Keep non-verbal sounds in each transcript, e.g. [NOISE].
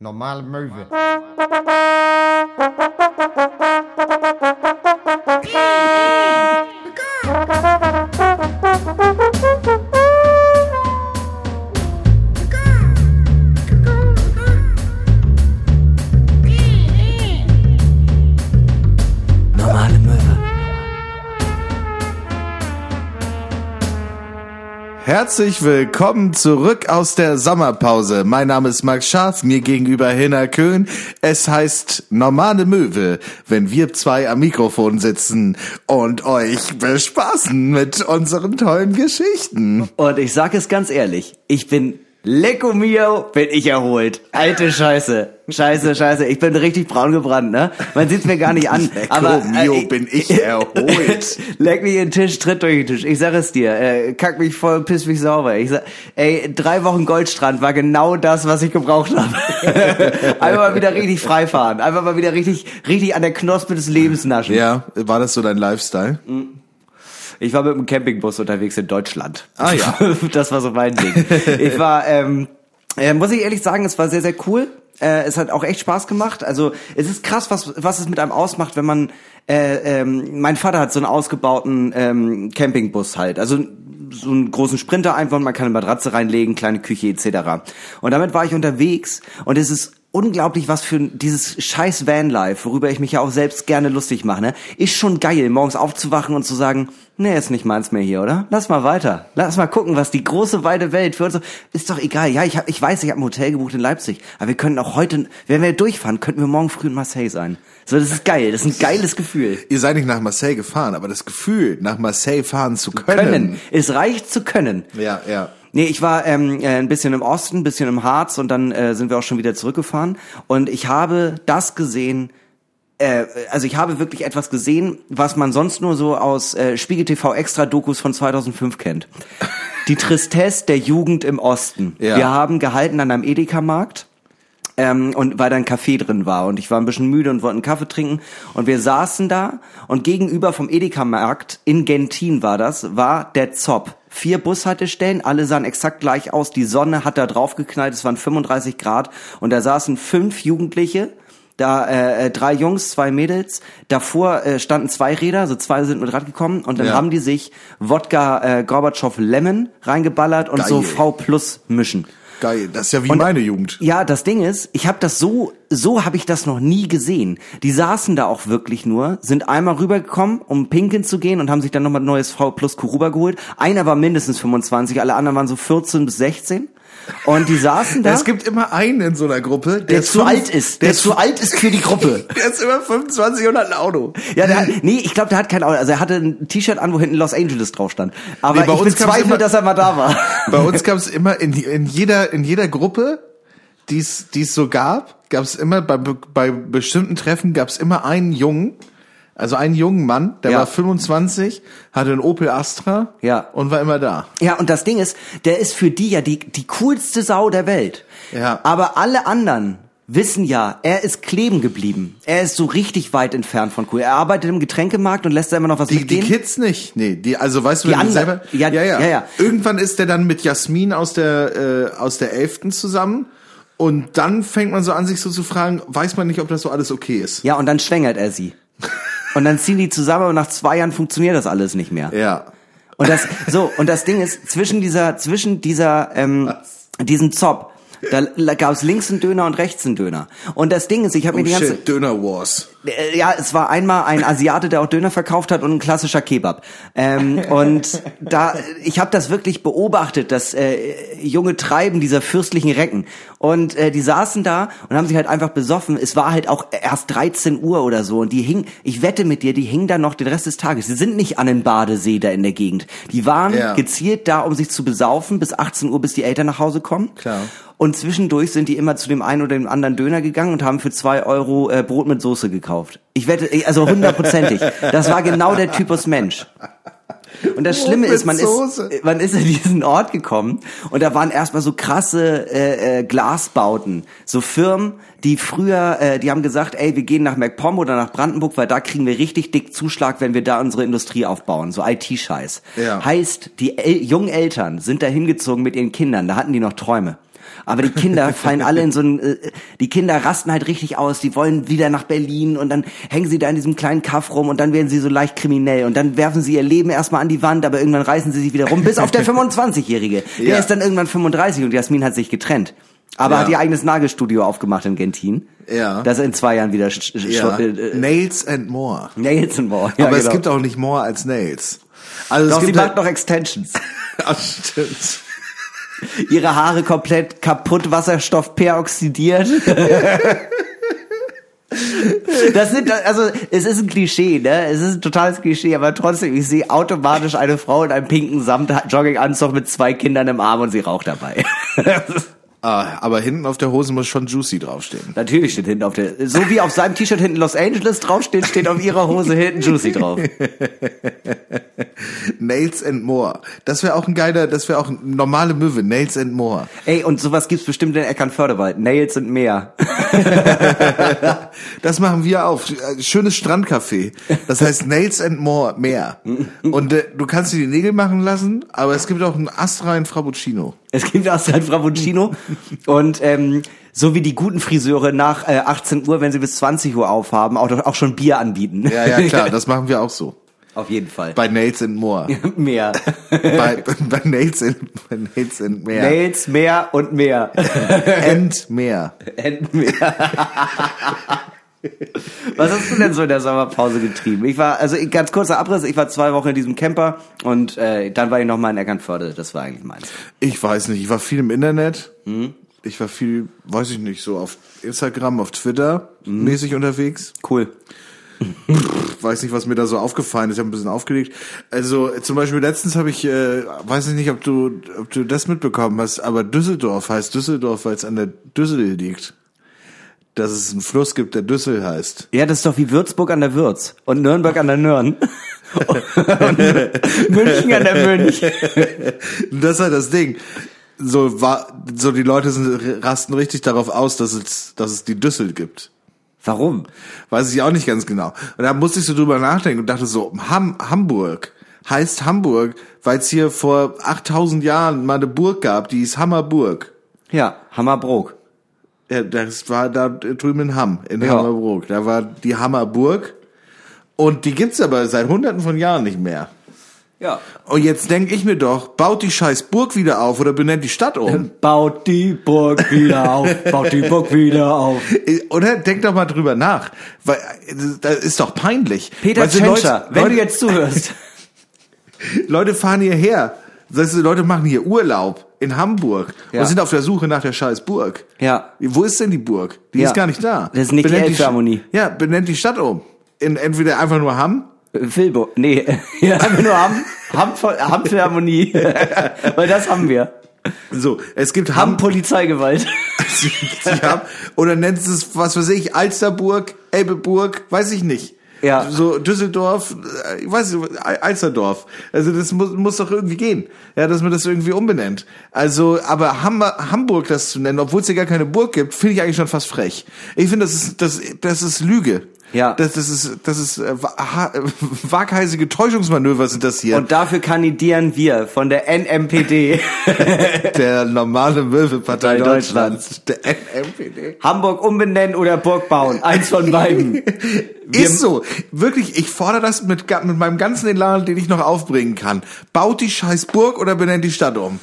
Normale Möwe. Herzlich willkommen zurück aus der Sommerpause. Mein Name ist Max Scharf, mir gegenüber Hinner Köhn. Es heißt normale Möwe, wenn wir zwei am Mikrofon sitzen und euch bespaßen mit unseren tollen Geschichten. Und ich sag es ganz ehrlich, ich bin Lecco mio, bin ich erholt. Alte Scheiße. Scheiße, scheiße. Ich bin richtig braun gebrannt, ne? Man sieht's mir gar nicht an. Lecco aber mio, äh, bin ich [LAUGHS] erholt. Leck mich in den Tisch, tritt durch den Tisch. Ich sag es dir. Äh, kack mich voll, piss mich sauber. Ich sag, ey, drei Wochen Goldstrand war genau das, was ich gebraucht habe. [LAUGHS] Einfach mal wieder richtig frei fahren. Einfach mal wieder richtig, richtig an der Knospe des Lebens naschen. Ja, war das so dein Lifestyle? Ich war mit dem Campingbus unterwegs in Deutschland. Ah, ja. [LAUGHS] das war so mein Ding. Ich war, ähm, äh, muss ich ehrlich sagen, es war sehr, sehr cool. Äh, es hat auch echt Spaß gemacht. Also es ist krass, was, was es mit einem ausmacht, wenn man, äh, ähm, mein Vater hat so einen ausgebauten ähm, Campingbus halt. Also so einen großen Sprinter einfach, man kann eine Matratze reinlegen, kleine Küche etc. Und damit war ich unterwegs und es ist unglaublich, was für dieses scheiß Vanlife, worüber ich mich ja auch selbst gerne lustig mache, ne? Ist schon geil, morgens aufzuwachen und zu sagen, nee, ist nicht meins mehr hier, oder? Lass mal weiter. Lass mal gucken, was die große weite Welt für uns so, ist doch egal. Ja, ich hab, ich weiß, ich habe ein Hotel gebucht in Leipzig, aber wir können auch heute, wenn wir durchfahren, könnten wir morgen früh in Marseille sein. So, das ist geil, das ist ein geiles Gefühl. Ihr seid nicht nach Marseille gefahren, aber das Gefühl, nach Marseille fahren zu können. Können. Es reicht zu können. Ja, ja. Nee, ich war ähm, äh, ein bisschen im Osten, ein bisschen im Harz und dann äh, sind wir auch schon wieder zurückgefahren. Und ich habe das gesehen, äh, also ich habe wirklich etwas gesehen, was man sonst nur so aus äh, Spiegel TV Extra Dokus von 2005 kennt. Die Tristesse der Jugend im Osten. Ja. Wir haben gehalten an einem Edeka-Markt. Ähm, und weil da ein Café drin war und ich war ein bisschen müde und wollte einen Kaffee trinken und wir saßen da und gegenüber vom Edeka-Markt in Gentin war das, war der Zopp. Vier Bushaltestellen, alle sahen exakt gleich aus, die Sonne hat da drauf geknallt, es waren 35 Grad und da saßen fünf Jugendliche, da äh, äh, drei Jungs, zwei Mädels, davor äh, standen zwei Räder, also zwei sind mit Rad gekommen und dann Ja. haben die sich Wodka äh, Gorbatschow Lemon reingeballert und so Geil. V Plus mischen. Geil, das ist ja wie Und- meine Jugend. Ja, das Ding ist, ich habe das so, so habe ich das noch nie gesehen. Die saßen da auch wirklich nur, sind einmal rübergekommen, um pinkeln zu gehen und haben sich dann nochmal ein neues V Plus Kuruba geholt. Einer war mindestens 25, alle anderen waren so 14 bis 16. Und die saßen da. Es gibt immer einen in so einer Gruppe, der, der zu fünf- alt ist, der, ist zu alt ist für die Gruppe. [LAUGHS] Der ist immer 25 und hat ein Auto. Ja, der hat, nee, ich glaube, der hat kein Auto. Also er hatte ein T-Shirt an, wo hinten Los Angeles drauf stand. Aber Nee, bei ich uns bezweifle, immer- dass er mal da war. [LAUGHS] Bei uns gab es immer in, in jeder in jeder Gruppe, die es die es so gab, gab es immer bei bei bestimmten Treffen gab es immer einen Jungen, also einen jungen Mann, der Ja. war 25, hatte einen Opel Astra Ja. und war immer da. Ja, und das Ding ist, der ist für die ja die, die coolste Sau der Welt. Ja. Aber alle anderen wissen ja, er ist kleben geblieben. Er ist so richtig weit entfernt von cool. Er arbeitet im Getränkemarkt und lässt da immer noch was Die, die mitgehen. Kids nicht. Nee, die also weißt du, Die wenn du anderen- selber ja, ja, ja. Irgendwann ist der dann mit Jasmin aus der äh, aus der 11. zusammen und dann fängt man so an sich so zu fragen, weiß man nicht, ob das so alles okay ist. ja, und dann schwängert er sie. [LAUGHS] Und dann ziehen die zusammen und nach zwei Jahren funktioniert das alles nicht mehr. Ja. Und das, so, und das Ding ist, zwischen dieser, zwischen dieser, ähm, diesem Zop, da gab es links einen Döner und rechts einen Döner. Und das Ding ist, ich habe Oh mir die ganze, shit, Döner Wars. Äh, Ja, es war einmal ein Asiate, der auch Döner verkauft hat und ein klassischer Kebab. Ähm, und da, ich habe das wirklich beobachtet, das äh, junge Treiben dieser fürstlichen Recken. Und äh, die saßen da und haben sich halt einfach besoffen. Es war halt auch erst 13 Uhr oder so und die hingen, ich wette mit dir, die hingen da noch den Rest des Tages. Sie sind nicht an den Badesee da in der Gegend. Die waren Ja. gezielt da, um sich zu besaufen bis 18 Uhr, bis die Eltern nach Hause kommen. Klar. Und zwischendurch sind die immer zu dem einen oder dem anderen Döner gegangen und haben für zwei Euro äh, Brot mit Soße gekauft. Ich wette, also hundertprozentig. Das war genau der Typus Mensch. Und das Brot Schlimme ist, man Soße. ist, man ist in diesen Ort gekommen und da waren erstmal so krasse äh, äh, Glasbauten, so Firmen, die früher, äh, die haben gesagt, ey, wir gehen nach MacPom oder nach Brandenburg, weil da kriegen wir richtig dick Zuschlag, wenn wir da unsere Industrie aufbauen, so IT-Scheiß. Ja. Heißt, die El jungen Eltern sind da hingezogen mit ihren Kindern, da hatten die noch Träume. Aber die Kinder fallen alle in so ein, äh, die Kinder rasten halt richtig aus, die wollen wieder nach Berlin und dann hängen sie da in diesem kleinen Kaff rum und dann werden sie so leicht kriminell und dann werfen sie ihr Leben erstmal an die Wand, aber irgendwann reißen sie sich wieder rum, bis auf der [LAUGHS] 25-Jährige. Der Ja. ist dann irgendwann 35 und Jasmin hat sich getrennt. Aber Ja. hat ihr eigenes Nagelstudio aufgemacht in Gentin. Ja. Das in zwei Jahren wieder Ja. äh, Nails and more. Nails and more. Ja, Aber es genau. gibt auch nicht more als Nails. Also Doch, es sie gibt macht halt, noch Extensions. [LAUGHS] Ach, stimmt. [LAUGHS] Ihre Haare komplett kaputt, Wasserstoff peroxidiert. [LAUGHS] Das sind, also, es ist ein Klischee, ne? Es ist ein totales Klischee, aber trotzdem, ich sehe automatisch eine Frau in einem pinken Samt-Jogginganzug mit zwei Kindern im Arm und sie raucht dabei. [LAUGHS] Ah, aber hinten auf der Hose muss schon Juicy draufstehen. Natürlich steht hinten auf der, so wie auf seinem T-Shirt hinten Los Angeles draufsteht, steht auf ihrer Hose hinten Juicy drauf. [LAUGHS] Nails and more. Das wäre auch ein geiler, das wäre auch eine normale Möwe. Nails and more. Ey, und sowas gibt's bestimmt in Eckernförderwald. Nails und mehr. [LAUGHS] Das machen wir auch. Schönes Strandcafé. Das heißt Nails and more, mehr. Und äh, du kannst dir die Nägel machen lassen, aber es gibt auch einen astreinen Frappuccino. Es gibt auch ein Frappuccino und ähm, so wie die guten Friseure nach äh, 18 Uhr, wenn sie bis 20 Uhr aufhaben, auch, auch schon Bier anbieten. Ja, ja, klar, das machen wir auch so. Auf jeden Fall. Bei Nails and more. mehr. [LAUGHS] bei, bei Nails and, bei Nails and mehr. Nails, mehr und mehr. [LAUGHS] And mehr. And mehr. [LAUGHS] [LAUGHS] Was hast du denn so in der Sommerpause getrieben? Ich war, also ganz kurzer Abriss, ich war zwei Wochen in diesem Camper und äh, dann war ich noch mal in Eckernförde. Das war eigentlich meins. Ich weiß nicht, ich war viel im Internet. Ich war viel, weiß ich nicht, so auf Instagram, auf Twitter mäßig unterwegs. Cool. Weiß nicht, was mir da so aufgefallen ist. Ich habe ein bisschen aufgelegt. Also zum Beispiel letztens habe ich, äh, weiß ich nicht, ob du, ob du das mitbekommen hast, aber Düsseldorf heißt Düsseldorf, weil es an der Düssel liegt. Dass es einen Fluss gibt, der Düssel heißt. Ja, das ist doch wie Würzburg an der Würz und Nürnberg an der Nürn. und [LAUGHS] München an der Münch. [LAUGHS] Das ist halt das Ding. So war, so die Leute sind, rasten richtig darauf aus, dass es, dass es die Düssel gibt. Warum? Weiß ich auch nicht ganz genau. Und da musste ich so drüber nachdenken und dachte so, Ham Hamburg heißt Hamburg, weil es hier vor 8000 Jahren mal eine Burg gab, die ist Hammerburg. Ja, Hammerbrook. Ja, das war da drüben in Hamm, in Ja. Hammerburg. Da war die Hammerburg. Und die gibt's aber seit hunderten von Jahren nicht mehr. Ja. Und jetzt denk ich mir doch, baut die scheiß Burg wieder auf oder benennt die Stadt um. [LAUGHS] Baut die Burg wieder auf, baut die Burg wieder auf. Oder denk doch mal drüber nach. Weil äh, das ist doch peinlich. Peter Tschentscher, wenn Leute, du jetzt zuhörst. [LAUGHS] Leute fahren hierher. Das heißt, Leute machen hier Urlaub in Hamburg Ja. und sind auf der Suche nach der scheiß Burg. Ja. Wo ist denn die Burg? Die Ja. ist gar nicht da. Das ist nicht die Benennt Elbphilharmonie. Sch- Ja, benennt die Stadt um. In entweder einfach nur Hamm. Filbo, nee, [LAUGHS] ja, haben wir nur Hamm, Hamm, Hamm Philharmonie, [LAUGHS] weil das haben wir. So, es gibt Hamm Hamm. Polizeigewalt. [LAUGHS] ja, oder nennt es, was weiß ich, Alsterburg, Elbeburg, weiß ich nicht. Ja. So Düsseldorf, äh, ich weiß nicht, Al- Alsterdorf. Also das muss, muss doch irgendwie gehen. Ja, dass man das irgendwie umbenennt. Also, aber Ham Hamburg das zu nennen, obwohl es hier gar keine Burg gibt, finde ich eigentlich schon fast frech. Ich finde, das ist, das, das ist Lüge. Ja. Das, das ist, das ist, äh, wa- ha- [LAUGHS] waghalsige Täuschungsmanöver sind das hier. Und dafür kandidieren wir von der NMPD. [LAUGHS] der normale Möwepartei Partei Deutschlands. Der NMPD. Hamburg umbenennen oder Burg bauen. Eins von beiden. [LAUGHS] Wir- Ist so. Wirklich, ich fordere das mit, mit meinem ganzen Elan, den ich noch aufbringen kann. Baut die scheiß Burg oder benennt die Stadt um?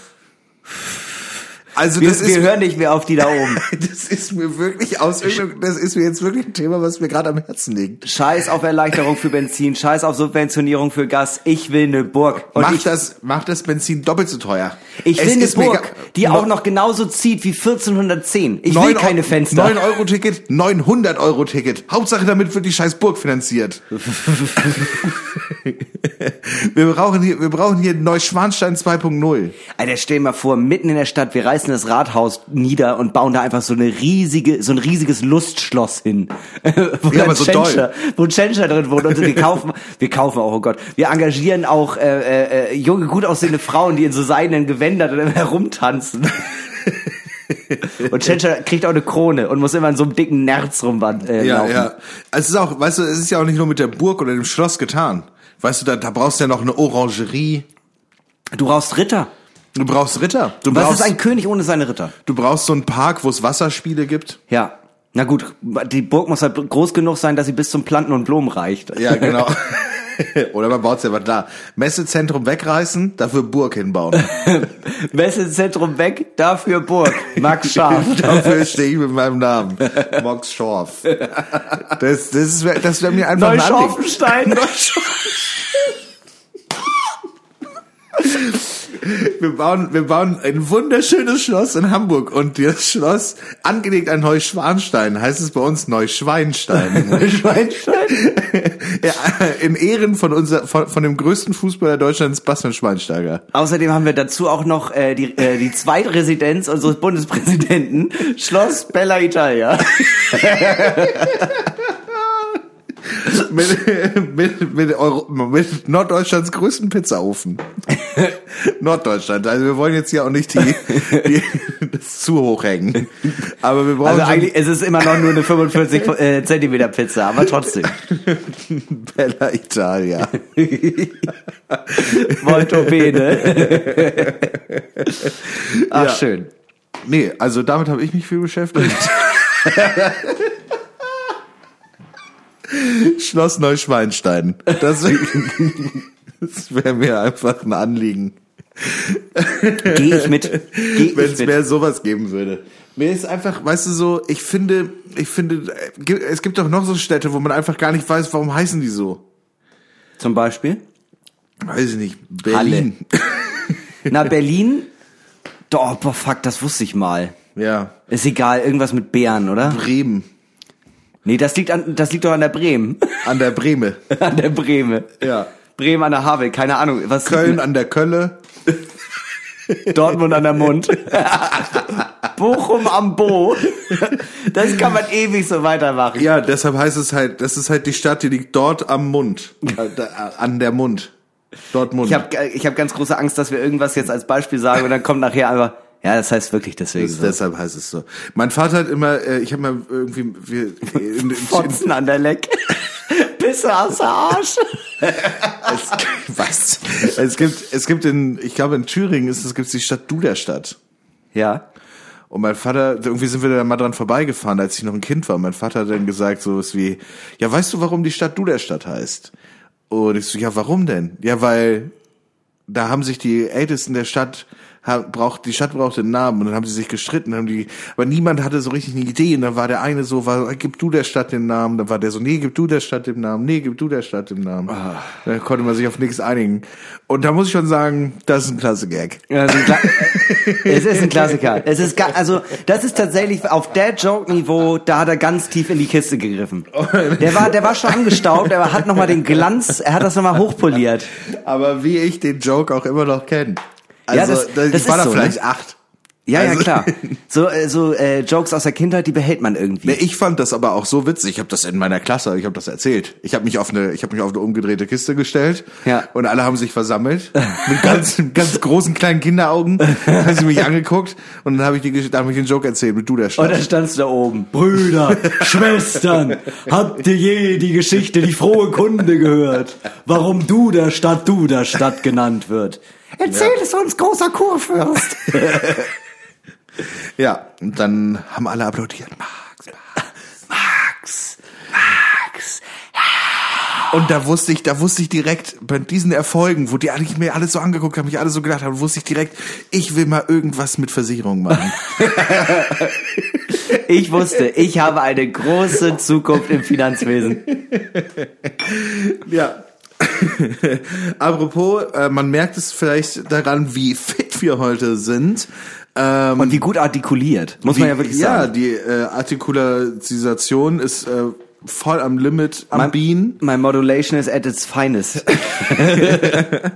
Also Wir, das ist, wir hören nicht mehr auf die da oben. [LAUGHS] das ist mir wirklich aus das ist mir jetzt wirklich ein Thema, was mir gerade am Herzen liegt. Scheiß auf Erleichterung für Benzin, scheiß auf Subventionierung für Gas. Ich will eine Burg. Und Macht ich, das, macht das Benzin doppelt so teuer. Ich Es will eine Burg, die auch noch genauso zieht wie 1410. Ich will keine Fenster. 9 Euro Ticket, 900 Euro Ticket. Hauptsache damit wird die scheiß Burg finanziert. [LAUGHS] wir brauchen hier, wir brauchen hier Neuschwanstein 2.0. Alter, stell dir mal vor, mitten in der Stadt, wir reißen das Rathaus nieder und bauen da einfach so eine riesige, so ein riesiges Lustschloss hin. [LAUGHS] wo Ja, aber so Tschentscher- doll. Wo Tschentscher drin wohnt und wir kaufen, wir kaufen auch, oh Gott, wir engagieren auch äh, äh, junge, gut aussehende Frauen, die in so seidenen Gewändern dann [LAUGHS] herumtanzen. und Tschentscher kriegt auch eine Krone und muss immer in so einem dicken Nerz rumwand äh, Ja, laufen. ja. Es ist auch, weißt du, es ist ja auch nicht nur mit der Burg oder dem Schloss getan. Weißt du, da, da brauchst du ja noch eine Orangerie. Du brauchst Ritter. Du brauchst Ritter. Du Was brauchst, ist ein König ohne seine Ritter? du brauchst so einen Park, wo es Wasserspiele gibt. Ja. Na gut, die Burg muss halt groß genug sein, dass sie bis zum Planten und Blumen reicht. Ja, genau. [LAUGHS] [LAUGHS] Oder man baut selber da. Messezentrum wegreißen, dafür Burg hinbauen. [LAUGHS] Messezentrum weg, dafür Burg. Max [LAUGHS] Scharf. dafür stehe ich mit meinem Namen. Mox Schorf. Das, das wäre das wär mir einfach ein Anliegen. Neuschorfenstein. Wir bauen, wir bauen ein wunderschönes Schloss in Hamburg und das Schloss, angelegt an Neuschwanstein, heißt es bei uns Neuschweinstein. [LAUGHS] Neuschweinstein. [LAUGHS] ja, in Ehren von unser, von, von dem größten Fußballer Deutschlands, Bastian Schweinsteiger. Außerdem haben wir dazu auch noch äh, die, äh, die Zweitresidenz unseres Bundespräsidenten, Schloss Bella Italia. [LAUGHS] mit, mit, mit, Euro, mit Norddeutschlands größten Pizzaofen. [LAUGHS] Norddeutschland. Also wir wollen jetzt hier auch nicht die, die das zu hoch hängen. Aber wir brauchen Also eigentlich es ist immer noch nur eine 45 äh, [LAUGHS] Zentimeter Pizza, aber trotzdem. [LAUGHS] Bella Italia. Molto bene. Ach, Ja. schön. Nee, also damit habe ich mich viel beschäftigt. Schloss Neuschweinstein. Das, [LAUGHS] das wäre mir einfach ein Anliegen. Gehe ich mit. Geh wenn es mehr sowas geben würde. Mir ist einfach, weißt du so, ich finde, ich finde, äh, es gibt doch noch so Städte, wo man einfach gar nicht weiß, warum heißen die so. Zum Beispiel? Weiß ich nicht. Berlin. Na, Berlin. Doch, boah, fuck, das wusste ich mal. Ja. Ist egal, irgendwas mit Bären, oder? Bremen. Nee, das liegt an, das liegt doch an der Bremen. [LAUGHS] An der Breme. [LAUGHS] an der Breme. Ja. Bremen an der Havel, keine Ahnung. Was Köln an der Kölle. [LAUGHS] Dortmund an der Mund. Bochum am Bo. Das kann man ewig so weitermachen. Ja, deshalb heißt es halt, das ist halt die Stadt, die liegt dort am Mund. Äh, an der Mund. Dort Mund. Ich habe ich hab ganz große Angst, dass wir irgendwas jetzt als Beispiel sagen und dann kommt nachher einfach, ja, das heißt wirklich deswegen das, so. deshalb heißt es so. Mein Vater hat immer, äh, ich habe mal irgendwie, wir, in, in, Fotzen an der Leck. [LAUGHS] Pisse aus der Arsch. [LAUGHS] es, was? Es gibt, es gibt in, ich glaube in Thüringen ist es, gibt's die Stadt Duderstadt. Ja. Und mein Vater, irgendwie sind wir da mal dran vorbeigefahren, als ich noch ein Kind war. Mein Vater hat dann gesagt so was wie, ja, weißt du, warum die Stadt Duderstadt heißt? Und ich so, ja, warum denn? Ja, weil da haben sich die Ältesten der Stadt braucht die Stadt braucht einen Namen und dann haben sie sich gestritten haben die aber niemand hatte so richtig eine Idee und dann war der eine so war gib du der Stadt den Namen dann war der so nee gib du der Stadt den Namen nee gib du der Stadt den Namen dann konnte man sich auf nichts einigen und da muss ich schon sagen das ist ein klasse Gag Ja, ist ein Kla- [LAUGHS] es ist ein Klassiker. Es ist also das ist tatsächlich auf der Joke-Niveau, da hat er ganz tief in die Kiste gegriffen. Der war, der war schon angestaubt, er hat nochmal den Glanz, er hat das nochmal hochpoliert. aber wie ich den Joke auch immer noch kenne also das- da- das ich war da so, vielleicht ne? acht Ja, ja, Also- klar. [LAUGHS] So, äh, so äh, Jokes aus der Kindheit, die behält man irgendwie. Nee, ich fand das aber auch so witzig. Ich habe das in meiner Klasse, ich habe das erzählt. Ich habe mich auf eine, ich habe mich auf eine umgedrehte Kiste gestellt Ja. und alle haben sich versammelt [LAUGHS] mit ganz, ganz großen kleinen Kinderaugen. haben sie mich angeguckt und dann habe ich die, Gesch- da habe ich den Joke erzählt mit du der Und Stadt. dann standst du da oben. Brüder, [LAUGHS] Schwestern, habt ihr je die Geschichte, die frohe Kunde gehört? Warum du der Stadt, du der Stadt genannt wird? Erzähl es uns, großer Kurfürst. [LAUGHS] Ja, und dann haben alle applaudiert. Max, Max, Max. Und da wusste ich, da wusste ich direkt bei diesen Erfolgen, wo die eigentlich mir alles so angeguckt haben, mich alle so gedacht haben, wusste ich direkt, ich will mal irgendwas mit Versicherung machen. [LAUGHS] Ich wusste, ich habe eine große Zukunft im Finanzwesen. Ja. [LAUGHS] Apropos, äh, man merkt es vielleicht daran, wie fit wir heute sind. Ähm, Und wie gut artikuliert, muss man ja wirklich ja, sagen. die äh, Artikularisation ist äh, voll am Limit, am Mein- Bean. My modulation is at its finest. [LAUGHS] [LAUGHS]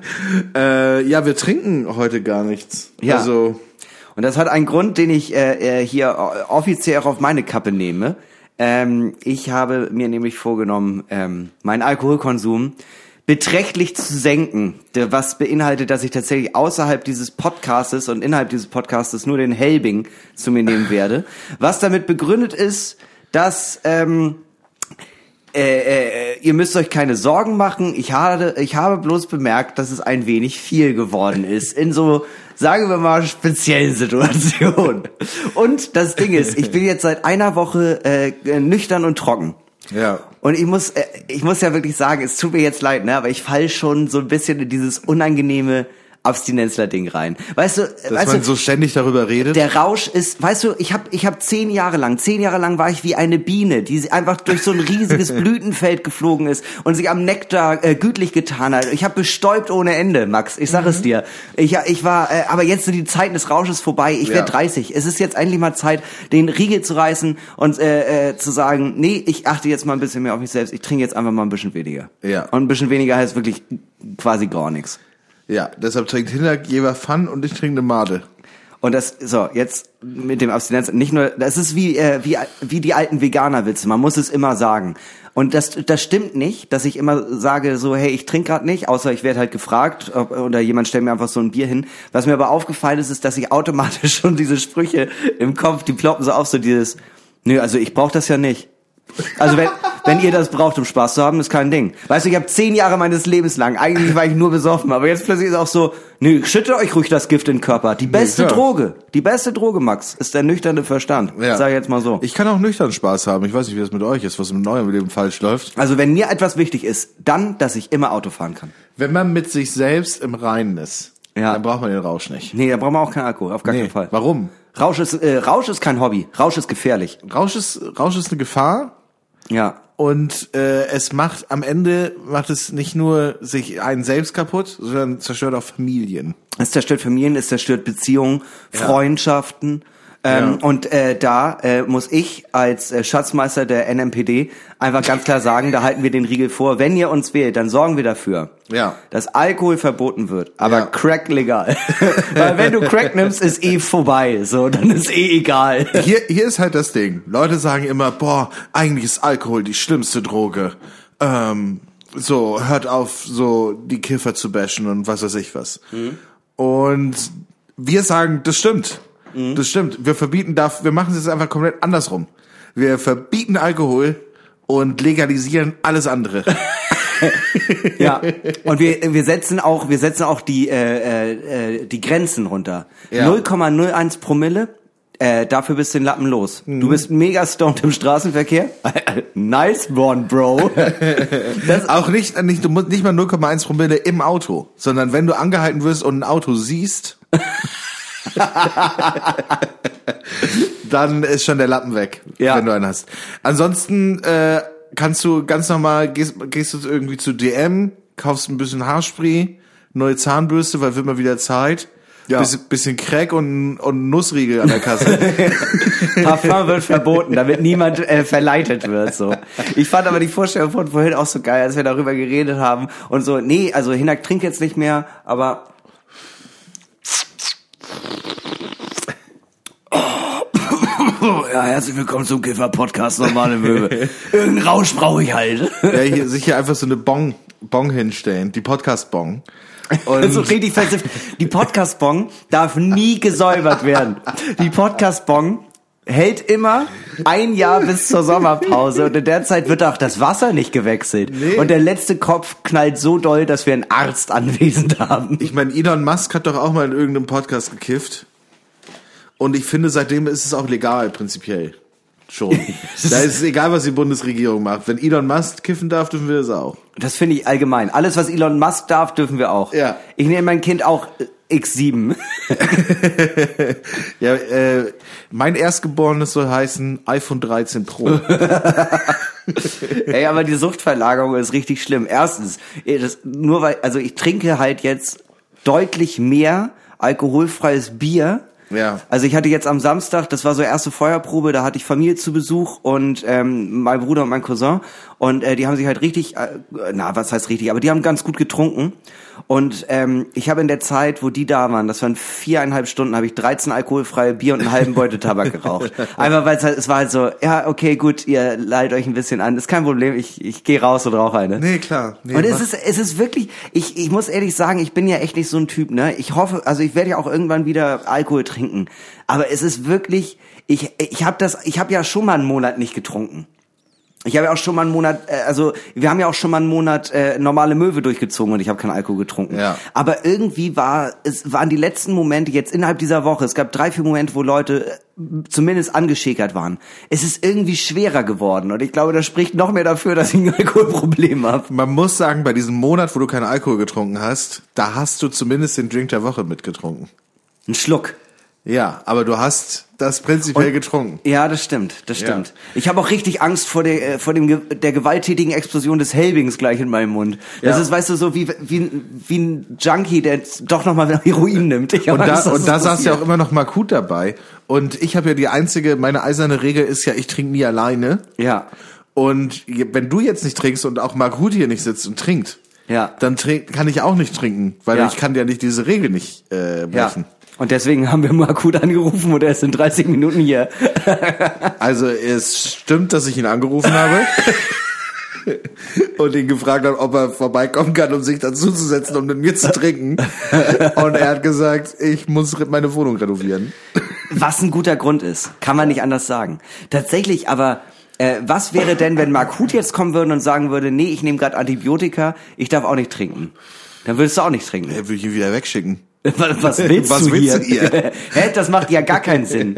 Äh, ja, wir trinken heute gar nichts. Ja. Also, Und das hat einen Grund, den ich äh, äh, hier äh, offiziell auch auf meine Kappe nehme. Ähm, ich habe mir nämlich vorgenommen, ähm, meinen Alkoholkonsum beträchtlich zu senken, was beinhaltet, dass ich tatsächlich außerhalb dieses Podcastes und innerhalb dieses Podcastes nur den Helbing zu mir nehmen werde. Was damit begründet ist, dass ähm, äh, äh, ihr müsst euch keine Sorgen machen. Ich habe, ich habe bloß bemerkt, dass es ein wenig viel geworden ist in so, sagen wir mal, speziellen Situationen. Und das Ding ist, ich bin jetzt seit einer Woche äh, nüchtern und trocken. Ja. Und ich muss, äh, ich muss ja wirklich sagen, es tut mir jetzt leid, ne, aber ich fall schon so ein bisschen in dieses unangenehme Abstinenzler-Ding rein. Weißt du, Dass weißt man du, so ständig darüber redet. der Rausch ist, weißt du, ich habe ich hab zehn Jahre lang, zehn Jahre lang war ich wie eine Biene, die einfach durch so ein riesiges [LAUGHS] Blütenfeld geflogen ist und sich am Nektar äh, gütlich getan hat. Ich habe bestäubt ohne Ende, Max. Ich sag Mhm. es dir. Ich, ich war, äh, aber jetzt sind die Zeiten des Rausches vorbei. Ich Ja. werde 30. Es ist jetzt endlich mal Zeit, den Riegel zu reißen und äh, äh, zu sagen, nee, ich achte jetzt mal ein bisschen mehr auf mich selbst. Ich trinke jetzt einfach mal ein bisschen weniger. Ja. Und ein bisschen weniger heißt wirklich quasi gar nichts. Ja, deshalb trinkt Hinak Jever Fun und ich trinke eine Made. Und das, so, jetzt mit dem Abstinenz, nicht nur, das ist wie, äh, wie, wie die alten Veganer-Witze, man muss es immer sagen. Und das, das stimmt nicht, dass ich immer sage, so, hey, ich trinke gerade nicht, außer ich werde halt gefragt ob, oder jemand stellt mir einfach so ein Bier hin. Was mir aber aufgefallen ist, ist, dass ich automatisch [LAUGHS] schon diese Sprüche im Kopf, die ploppen so auf, so dieses, nö, also ich brauche das ja nicht. Also wenn, wenn ihr das braucht, um Spaß zu haben, ist kein Ding. Weißt du, ich habe zehn Jahre meines Lebens lang, eigentlich war ich nur besoffen, aber jetzt plötzlich ist auch so, nö, schüttet euch ruhig das Gift in den Körper. Die beste klar. Droge, die beste Droge, Max, ist der nüchterne Verstand. Sag ich jetzt mal so. Ich kann auch nüchtern Spaß haben. Ich weiß nicht, wie das mit euch ist, was mit eurem Leben falsch läuft. Also wenn mir etwas wichtig ist, dann, dass ich immer Auto fahren kann. Wenn man mit sich selbst im Reinen ist, Ja. dann braucht man den Rausch nicht. Nee, da brauchen wir auch keinen Alkohol, auf gar keinen Fall. Warum? Rausch ist, äh, Rausch ist kein Hobby. Rausch ist gefährlich. Rausch ist, Rausch ist eine Gefahr Ja. Und äh, es macht am Ende macht es nicht nur sich einen selbst kaputt, sondern zerstört auch Familien. Es zerstört Familien, es zerstört Beziehungen, Freundschaften. Ähm, Ja. Und äh, da äh, muss ich als äh, Schatzmeister der NMPD einfach ganz klar sagen, da halten wir den Riegel vor. Wenn ihr uns wählt, dann sorgen wir dafür, Ja. dass Alkohol verboten wird, aber Ja. Crack legal. [LAUGHS] Weil wenn du Crack nimmst, ist eh vorbei. So, dann ist eh egal. Hier, hier ist halt das Ding. Leute sagen immer, boah, eigentlich ist Alkohol die schlimmste Droge. Ähm, so, hört auf, so die Kiffer zu bashen und was weiß ich was. Und wir sagen, das stimmt. Das stimmt. Wir verbieten darf, wir machen es jetzt einfach komplett andersrum. Wir verbieten Alkohol und legalisieren alles andere. [LAUGHS] Ja. Und wir, wir setzen auch, wir setzen auch die, äh, äh, die Grenzen runter. Ja. 0,01 Promille. Äh, dafür bist du den Lappen los. Mhm. Du bist mega stoned im Straßenverkehr. [LAUGHS] nice one, Bro. [LAUGHS] Das, Auch nicht, nicht, du musst nicht mal 0,1 Promille im Auto, sondern wenn du angehalten wirst und ein Auto siehst, [LAUGHS] dann ist schon der Lappen weg, Ja. wenn du einen hast. Ansonsten äh, kannst du ganz normal, gehst, gehst du irgendwie zu DM, kaufst ein bisschen Haarspray, neue Zahnbürste, weil wird mal wieder Zeit. Ja. Bisschen, bisschen Crack und, und Nussriegel an der Kasse. [LAUGHS] Parfum wird verboten, damit niemand äh, verleitet wird. So. Ich fand aber die Vorstellung von vorhin auch so geil, als wir darüber geredet haben und so. Nee, also Hinak trinkt jetzt nicht mehr, aber Ja, herzlich willkommen zum Kiffer-Podcast, normale Möwe. [LAUGHS] Irgendeinen Rausch brauche ich halt. ja, hier, sich hier einfach so eine Bong, Bong hinstellen, die Podcast-Bong. [LAUGHS] Und so richtig versifft. Die Podcast-Bong darf nie gesäubert werden. Die Podcast-Bong hält immer ein Jahr bis zur Sommerpause und in der Zeit wird auch das Wasser nicht gewechselt. Nee. Und der letzte Kopf knallt so doll, dass wir einen Arzt anwesend haben. Ich meine, Elon Musk hat doch auch mal in irgendeinem Podcast gekifft. Und ich finde, seitdem ist es auch legal, prinzipiell. Schon. [LAUGHS] da ist es egal, was die Bundesregierung macht. Wenn Elon Musk kiffen darf, dürfen wir das auch. Das finde ich allgemein. Alles, was Elon Musk darf, dürfen wir auch. Ja. Ich nenne mein Kind auch äh, X7. [LAUGHS] Ja, äh, mein Erstgeborenes soll heißen iPhone 13 Pro. [LAUGHS] Ey, aber die Suchtverlagerung ist richtig schlimm. Erstens, eh, das, nur weil, also ich trinke halt jetzt deutlich mehr alkoholfreies Bier. Ja. Also ich hatte jetzt am Samstag, das war so erste Feuerprobe, da hatte ich Familie zu Besuch und ähm, mein Bruder und mein Cousin und äh, die haben sich halt richtig, äh, na was heißt richtig, aber die haben ganz gut getrunken und ähm, ich habe in der Zeit, wo die da waren, das waren viereinhalb Stunden, habe ich 13 alkoholfreie Bier und einen halben Beutel Tabak geraucht. [LAUGHS] Einfach weil es halt, es war halt so, ja okay gut, ihr leidet euch ein bisschen an, ist kein Problem, ich ich gehe raus und rauche eine. Nee, klar. Nee, Und es ist, es ist wirklich, ich, ich muss ehrlich sagen, ich bin ja echt nicht so ein Typ, ne? Ich hoffe, also ich werde ja auch irgendwann wieder Alkohol trinken. Aber es ist wirklich, ich, ich habe das, ich habe ja schon mal einen Monat nicht getrunken. Ich habe ja auch schon mal einen Monat, äh, also wir haben ja auch schon mal einen Monat äh, normale Möwe durchgezogen und ich habe keinen Alkohol getrunken. Ja. Aber irgendwie war es waren die letzten Momente jetzt innerhalb dieser Woche. Es gab drei vier Momente, wo Leute äh, zumindest angeschäkert waren. Es ist irgendwie schwerer geworden und ich glaube, das spricht noch mehr dafür, dass ich ein [LAUGHS] Alkoholproblem habe. Man muss sagen, bei diesem Monat, wo du keinen Alkohol getrunken hast, da hast du zumindest den Drink der Woche mitgetrunken. Ein Schluck. Ja, aber du hast das prinzipiell Und- getrunken. Ja, das stimmt, das Ja. stimmt. Ich habe auch richtig Angst vor der äh, vor dem der gewalttätigen Explosion des Helbings gleich in meinem Mund. Das Ja. ist, weißt du, so wie wie ein- wie ein Junkie, der doch noch mal [LAUGHS] Heroin nimmt. Ich Und da, Angst, und da saß ja auch immer noch Makut dabei. Und ich habe ja die einzige, meine eiserne Regel ist ja, ich trinke nie alleine. Ja. Und wenn du jetzt nicht trinkst und auch Makut hier nicht sitzt und trinkt, Ja. dann trink, kann ich auch nicht trinken, weil Ja. ich kann ja nicht diese Regel nicht äh, Ja. Und deswegen haben wir mal gut angerufen und er ist in 30 Minuten hier. [LAUGHS] Also es stimmt, dass ich ihn angerufen habe und ihn gefragt habe, ob er vorbeikommen kann, um sich dazuzusetzen und mit mir zu trinken. Und er hat gesagt, ich muss meine Wohnung renovieren. Was ein guter Grund ist, kann man nicht anders sagen. Tatsächlich aber, äh, was wäre denn, wenn Mark Huth jetzt kommen würde und sagen würde, nee, ich nehme gerade Antibiotika, ich darf auch nicht trinken. Dann würdest du auch nicht trinken. Er würde ich ihn wieder wegschicken. Was, was [LAUGHS] willst Was du willst hier? du hier? [LAUGHS] Hä, das macht ja gar keinen Sinn.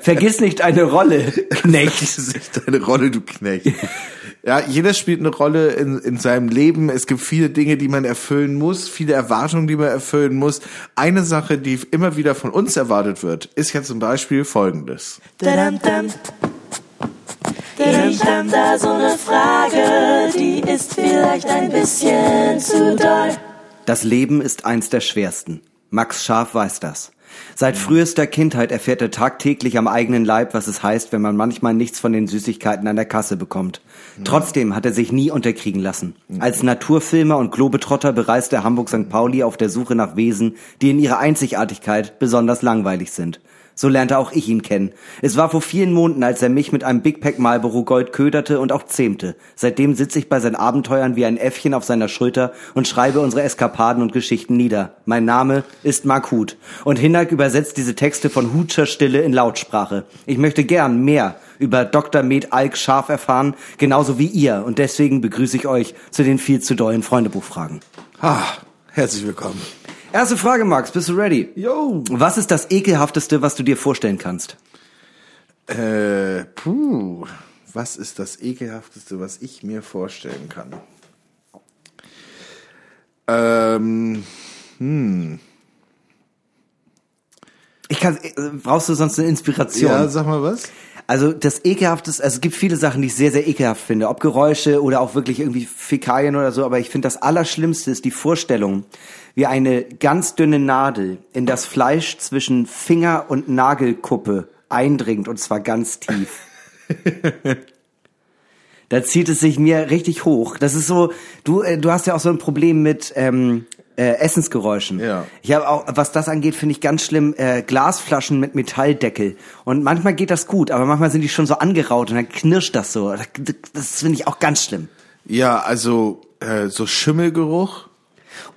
Vergiss nicht eine Rolle, [LAUGHS] Knecht. Das ist echt deine Rolle, du Knecht. Ja, jeder spielt eine Rolle in, in seinem Leben. Es gibt viele Dinge, die man erfüllen muss, viele Erwartungen, die man erfüllen muss. Eine Sache, die immer wieder von uns erwartet wird, ist ja zum Beispiel folgendes. Ich hab da so ne Frage, die ist vielleicht ein bisschen zu doll. Das Leben ist eins der schwersten. Max Scharf weiß das. Seit frühester Kindheit erfährt er tagtäglich am eigenen Leib, was es heißt, wenn man manchmal nichts von den Süßigkeiten an der Kasse bekommt. Trotzdem hat er sich nie unterkriegen lassen. Als Naturfilmer und Globetrotter bereist er Hamburg St. Pauli auf der Suche nach Wesen, die in ihrer Einzigartigkeit besonders langweilig sind. So lernte auch ich ihn kennen. Es war vor vielen Monaten, als er mich mit einem Big Pack Marlboro Gold köderte und auch zähmte. Seitdem sitze ich bei seinen Abenteuern wie ein Äffchen auf seiner Schulter und schreibe unsere Eskapaden und Geschichten nieder. Mein Name ist Mark Huth. Und Hinak übersetzt diese Texte von Hutscher Stille in Lautsprache. Ich möchte gern mehr über Dr. Med Alk Scharf erfahren, genauso wie ihr. Und deswegen begrüße ich euch zu den viel zu dollen Freundebuchfragen. Ah, herzlich willkommen. Erste Frage, Max. Bist du ready? Yo. Was ist das ekelhafteste, was du dir vorstellen kannst? Äh, puh. Was ist das ekelhafteste, was ich mir vorstellen kann? Ähm, Ich kann, äh, brauchst du sonst eine Inspiration? ja, sag mal was. Also das ekelhafteste, also es gibt viele Sachen, die ich sehr, sehr ekelhaft finde. Ob Geräusche oder auch wirklich irgendwie Fäkalien oder so. Aber ich finde, das Allerschlimmste ist die Vorstellung, wie eine ganz dünne Nadel in das Fleisch zwischen Finger und Nagelkuppe eindringt und zwar ganz tief. [LAUGHS] da zieht es sich mir richtig hoch. Das ist so, du, äh, du hast ja auch so ein Problem mit ähm, äh, Essensgeräuschen. Ja. Ich habe auch, was das angeht, finde ich ganz schlimm, äh, Glasflaschen mit Metalldeckel. Und manchmal geht das gut, aber manchmal sind die schon so angeraut und dann knirscht das so. Das, finde ich auch ganz schlimm. Ja, also äh, so Schimmelgeruch.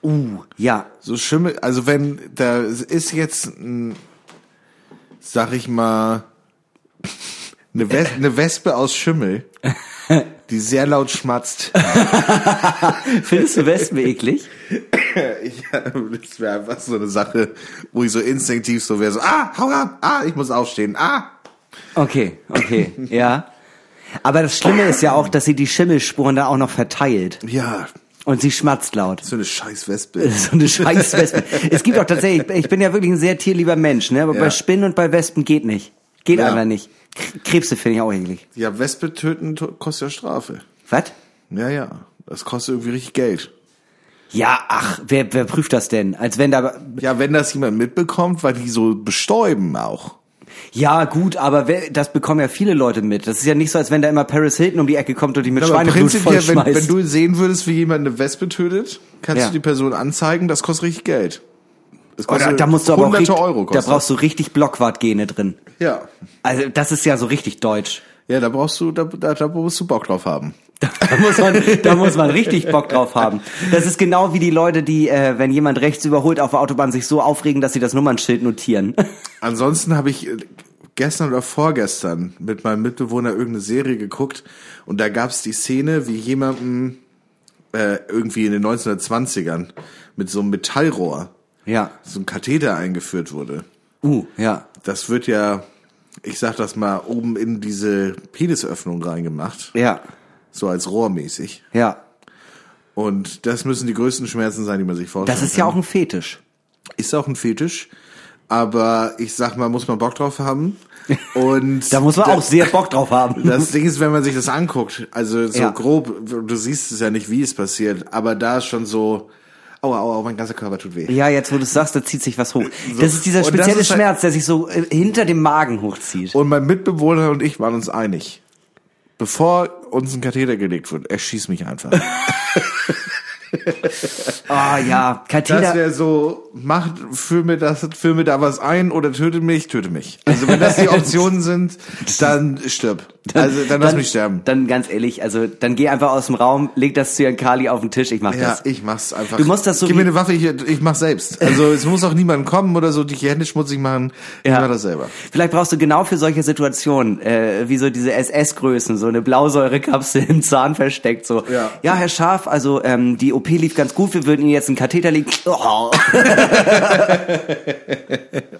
Uh, ja. So Schimmel, also wenn da ist jetzt, ein, sag ich mal, [LAUGHS] eine, Wes eine Wespe aus Schimmel, [LAUGHS] [LAUGHS] die sehr laut schmatzt. [LAUGHS] Findest du Wespen eklig? [LAUGHS] Ich, das wäre einfach so eine Sache, wo ich so instinktiv so wäre, so, ah, hau ab, ah, ich muss aufstehen, ah. Okay, okay, ja. Aber das Schlimme ist ja auch, dass sie die Schimmelspuren da auch noch verteilt. Ja, Und sie schmatzt laut. so eine scheiß Wespe. So eine Scheißwespe. es gibt auch tatsächlich, ich bin ja wirklich ein sehr tierlieber Mensch, ne? Aber Ja. bei Spinnen und bei Wespen geht nicht. Geht Ja. einfach nicht. Krebse finde ich auch eklig. Ja, Wespe töten kostet ja Strafe. Was? Ja, ja, das kostet irgendwie richtig Geld. Ja, ach, wer, wer prüft das denn? Als wenn da, Ja, wenn das jemand mitbekommt, weil die so bestäuben auch. ja gut, aber wer, das bekommen ja viele Leute mit. Das ist ja nicht so, als wenn da immer Paris Hilton um die Ecke kommt und die mit Aber Schweineblut prinzipiell, wenn, vollschmeißt. wenn du sehen würdest, wie jemand eine Wespe tötet, kannst Ja. du die Person anzeigen, das kostet richtig Geld. Das Oder da musst du aber hunderte richtig, Euro da kostet. brauchst du richtig Blockwart-Gene drin. ja. Also das ist ja so richtig deutsch. Ja, da brauchst du, da, da, da musst du Bock drauf haben. [LAUGHS] Da muss man, da muss man richtig Bock drauf haben. Das ist genau wie die Leute, die, äh, wenn jemand rechts überholt auf der Autobahn, sich so aufregen, dass sie das Nummernschild notieren. [LAUGHS] Ansonsten habe ich äh, gestern oder vorgestern mit meinem Mitbewohner irgendeine Serie geguckt und da gab's die Szene, wie jemandem äh, irgendwie in den 1920ern mit so einem Metallrohr Ja. so ein Katheter eingeführt wurde. Uh, ja. Das wird ja, ich sag das mal, oben in diese Penisöffnung reingemacht, Ja. so als rohrmäßig. Ja. Und das müssen die größten Schmerzen sein, die man sich vorstellt. Das ist ja auch ein Fetisch. Ist auch ein Fetisch, aber ich sag mal, muss man Bock drauf haben. [LAUGHS] Und Da muss man da- auch sehr Bock drauf haben. [LAUGHS] Das Ding ist, wenn man sich das anguckt, also so Ja. grob, du siehst es ja nicht, wie es passiert, aber da ist schon so, aua, aua, mein ganzer Körper tut weh. Ja, jetzt wo du es sagst, da zieht sich was hoch. Das ist dieser spezielle ist halt- Schmerz, der sich so äh, hinter dem Magen hochzieht. Und mein Mitbewohner und ich waren uns einig. Bevor uns ein Katheter gelegt wird, erschieß mich einfach. [LAUGHS] Ah ja, Das Katheter. wäre so, macht, füll mir das, füll mir da was ein oder töte mich, töte mich. Also wenn das die [LAUGHS] Optionen sind, dann stirb. Also dann lass mich sterben. Dann ganz ehrlich, also dann geh einfach aus dem Raum, leg das Cyankali auf den Tisch, ich mach Ja, das. ich mach's einfach. Du musst das so Gib mir eine Waffe, ich, ich mach's selbst. Also es muss auch niemand kommen oder so, die Hände schmutzig machen. Ich Ja. mach das selber. Vielleicht brauchst du genau für solche Situationen, äh, wie so diese SS-Größen, so eine Blausäurekapsel [LAUGHS] im Zahn versteckt, so. Ja. ja Herr Scharf, also ähm, die OP lief ganz gut, wir würden Ihnen jetzt einen Katheter legen. Oh. [LAUGHS]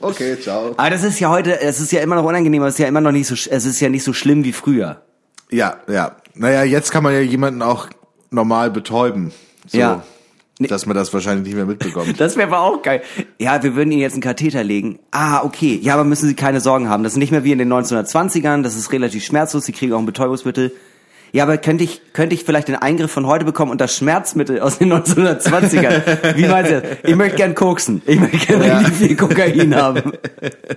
Okay, ciao. Aber das ist ja heute, es ist ja immer noch unangenehm, aber es ist ja immer noch nicht so, es ist ja nicht so schlimm wie früher. Ja, ja. Naja, jetzt kann man ja jemanden auch normal betäuben. So, Ja. Nee. Dass man das wahrscheinlich nicht mehr mitbekommt. [LAUGHS] Das wäre aber auch geil. Ja, wir würden Ihnen jetzt einen Katheter legen. Ah, okay. Ja, aber müssen Sie keine Sorgen haben. Das ist nicht mehr wie in den 1920ern. Das ist relativ schmerzlos. Sie kriegen auch ein Betäubungsmittel. Ja, aber könnte ich, könnte ich vielleicht den Eingriff von heute bekommen und das Schmerzmittel aus den [LAUGHS] 1920ern? Wie meint ihr das? Ich möchte gern koksen. Ich möchte gern Ja. richtig viel Kokain haben.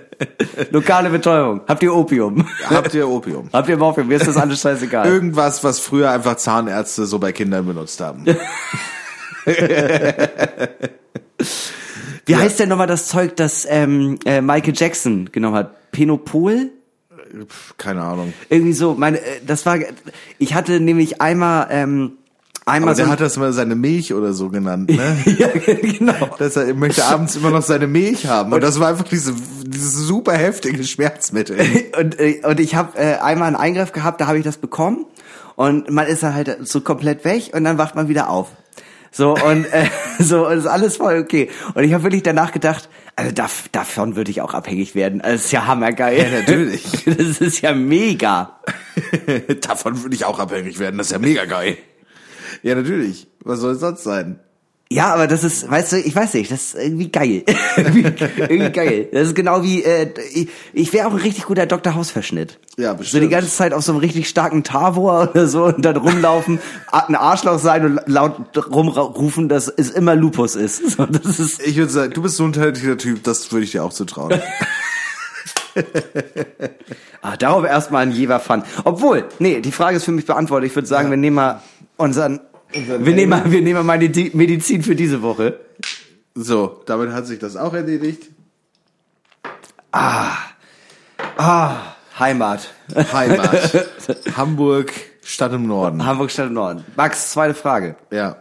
[LAUGHS] Lokale Betäubung. Habt ihr Opium? Habt ihr Opium? Habt ihr Morphium? Mir ist das alles scheißegal. Irgendwas, was früher einfach Zahnärzte so bei Kindern benutzt haben. [LAUGHS] Wie heißt denn nochmal das Zeug, das ähm, äh, Michael Jackson genommen hat? Penopol? Keine Ahnung. Irgendwie so, meine, äh, das war, ich hatte nämlich einmal, ähm, einmal Aber der so, hat das mal seine Milch oder so genannt, ne? [LAUGHS] ja, genau. Dass er möchte abends immer noch seine Milch haben. Und das war einfach diese, dieses super heftige Schmerzmittel. [LAUGHS] Und, äh, und ich habe äh, einmal einen Eingriff gehabt, da habe ich das bekommen und man ist dann halt so komplett weg und dann wacht man wieder auf. So und äh, [LAUGHS] so und ist alles voll okay. Und ich habe wirklich danach gedacht, also dav davon würde ich auch abhängig werden. Also, Das ist ja hammergeil. Ja, natürlich. [LAUGHS] Das ist ja mega. [LAUGHS] Davon würde ich auch abhängig werden. Das ist ja mega geil. Ja, natürlich. Was soll es sonst sein? Ja, aber das ist, weißt du, ich weiß nicht, das ist irgendwie geil. [LAUGHS] irgendwie, geil. Das ist genau wie, äh, ich, ich wäre auch ein richtig guter Dr. Hausverschnitt. Ja, So bestimmt. die ganze Zeit auf so einem richtig starken Tavor [LAUGHS] oder so und dann rumlaufen, ein Arschloch sein und laut rumrufen, dass es immer Lupus ist. [LAUGHS] So, das ist Ich würde sagen, du bist so ein talentierter Typ, das würde ich dir auch zutrauen. ah, darauf erstmal ein Jever Fun. Obwohl, nee, die Frage ist für mich beantwortet. Ich würde sagen, wir nehmen mal unseren, wir nehmen mal, wir nehmen mal meine Di- Medizin für diese Woche. So, damit hat sich das auch erledigt. Ah, Heimat. Heimat. [LAUGHS] Hamburg, Stadt im Norden. Hamburg Stadt im Norden. Max, zweite Frage. Ja.